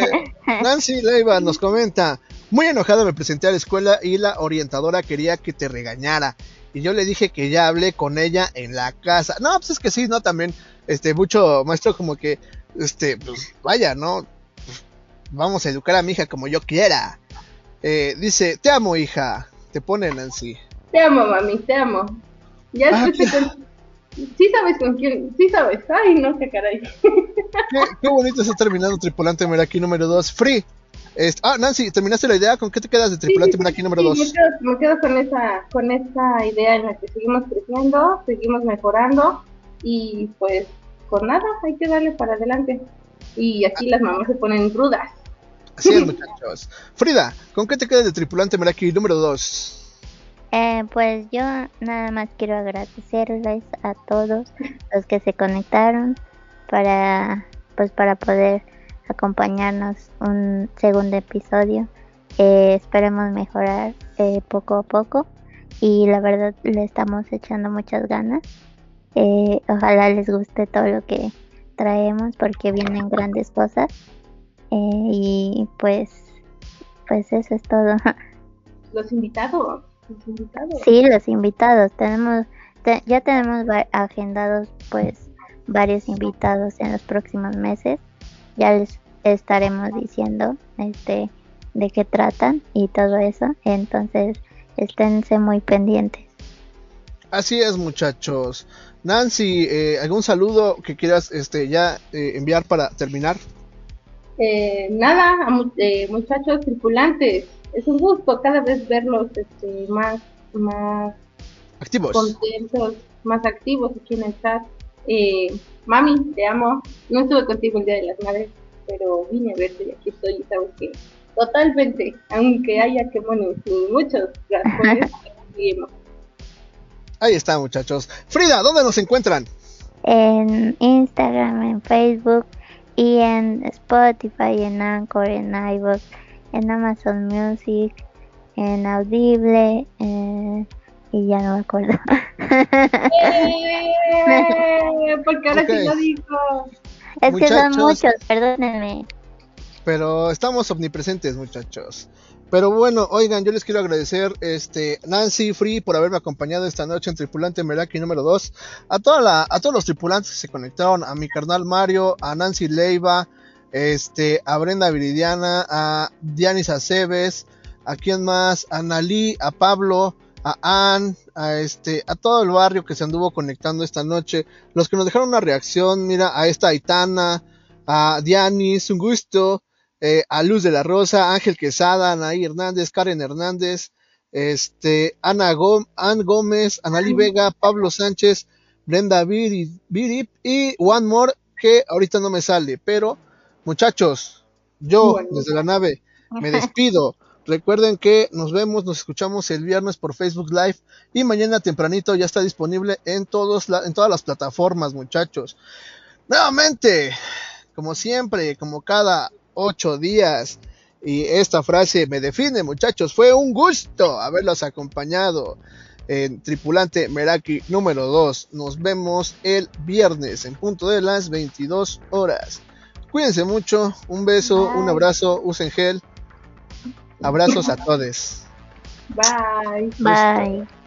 Nancy Leiva nos comenta, muy enojada me presenté a la escuela y la orientadora quería que te regañara. Y yo le dije que ya hablé con ella en la casa. No, pues es que sí, ¿no? También, este, mucho maestro como que, este, pues vaya, ¿no? Pues, vamos a educar a mi hija como yo quiera. Eh, dice, te amo, hija. Te pone Nancy. Te amo, mami, te amo. Ya Ah, escuché con... Sí sabes con quién, sí sabes. Ay, no, qué caray. Qué, qué bonito está terminando Tripulante Meraki número 2. Free. Est- ah, Nancy, ¿terminaste la idea? ¿Con qué te quedas de Tripulante Meraki número Sí, 2? me, quedo, me quedo con esa, con esa idea en la que seguimos creciendo, seguimos mejorando y pues por nada, hay que darle para adelante. Y aquí las mamás se ponen rudas. Así es, muchachos. Frida, ¿con qué te quedas de Tripulante Meraki número 2? Eh, pues yo nada más quiero agradecerles a todos los que se conectaron para pues para poder acompañarnos un segundo episodio. Eh, esperemos mejorar eh, poco a poco y la verdad le estamos echando muchas ganas. Eh, ojalá les guste todo lo que traemos porque vienen grandes cosas Eh, y pues pues eso es todo. Los invitados, los invitados. Sí, los invitados. Tenemos, te- ya tenemos agendados pues varios invitados en los próximos meses. Ya les estaremos diciendo este de qué tratan y todo eso. Entonces, esténse muy pendientes. Así es, muchachos. Nancy, eh, ¿algún saludo que quieras este, ya eh, enviar para terminar? Eh, nada, a mu- eh, muchachos tripulantes, es un gusto cada vez verlos este, más, más Activos. contentos, más activos aquí en el chat. Eh, mami, te amo. No estuve contigo el Día de las Madres, pero vine a verte y aquí estoy y sabes que totalmente, aunque haya que bueno, y muchos razones, seguimos. Ahí está, muchachos. Frida, ¿dónde nos encuentran? En Instagram, en Facebook y en Spotify, en Anchor, en iVoox, en Amazon Music, en Audible eh, y ya no me acuerdo. ¡Eh! Porque ahora sí lo digo. Es que son Muchachos. muchos, perdónenme. pero estamos omnipresentes, muchachos. Pero bueno, oigan, yo les quiero agradecer este Nancy Free por haberme acompañado esta noche en Tripulante Meraki número 2. A toda la a todos los tripulantes que se conectaron, a mi carnal Mario, a Nancy Leiva, este a Brenda Viridiana, a Dianis Aceves, a quién más, a Nalí, a Pablo, a Ann, a este a todo el barrio que se anduvo conectando esta noche, los que nos dejaron una reacción, mira, a esta Aitana, a Dianis, un gusto, eh, a Luz de la Rosa, Ángel Quesada, Anaí Hernández, Karen Hernández, este, Ana Gó- Ann Gómez, Analí Vega, Pablo Sánchez, Brenda Viri- Virip y One More que ahorita no me sale, pero muchachos, yo Bueno. desde la nave me despido. Recuerden que nos vemos, nos escuchamos el viernes por Facebook Live y mañana tempranito ya está disponible en todos la- en todas las plataformas, muchachos. Nuevamente, como siempre, como cada ocho días. Y esta frase me define, muchachos. Fue un gusto haberlos acompañado en Tripulante Meraki número 2. Nos vemos el viernes en punto de las 22 horas. Cuídense mucho. Un beso, un abrazo. Usen gel. Abrazos a todos. Bye. Bye.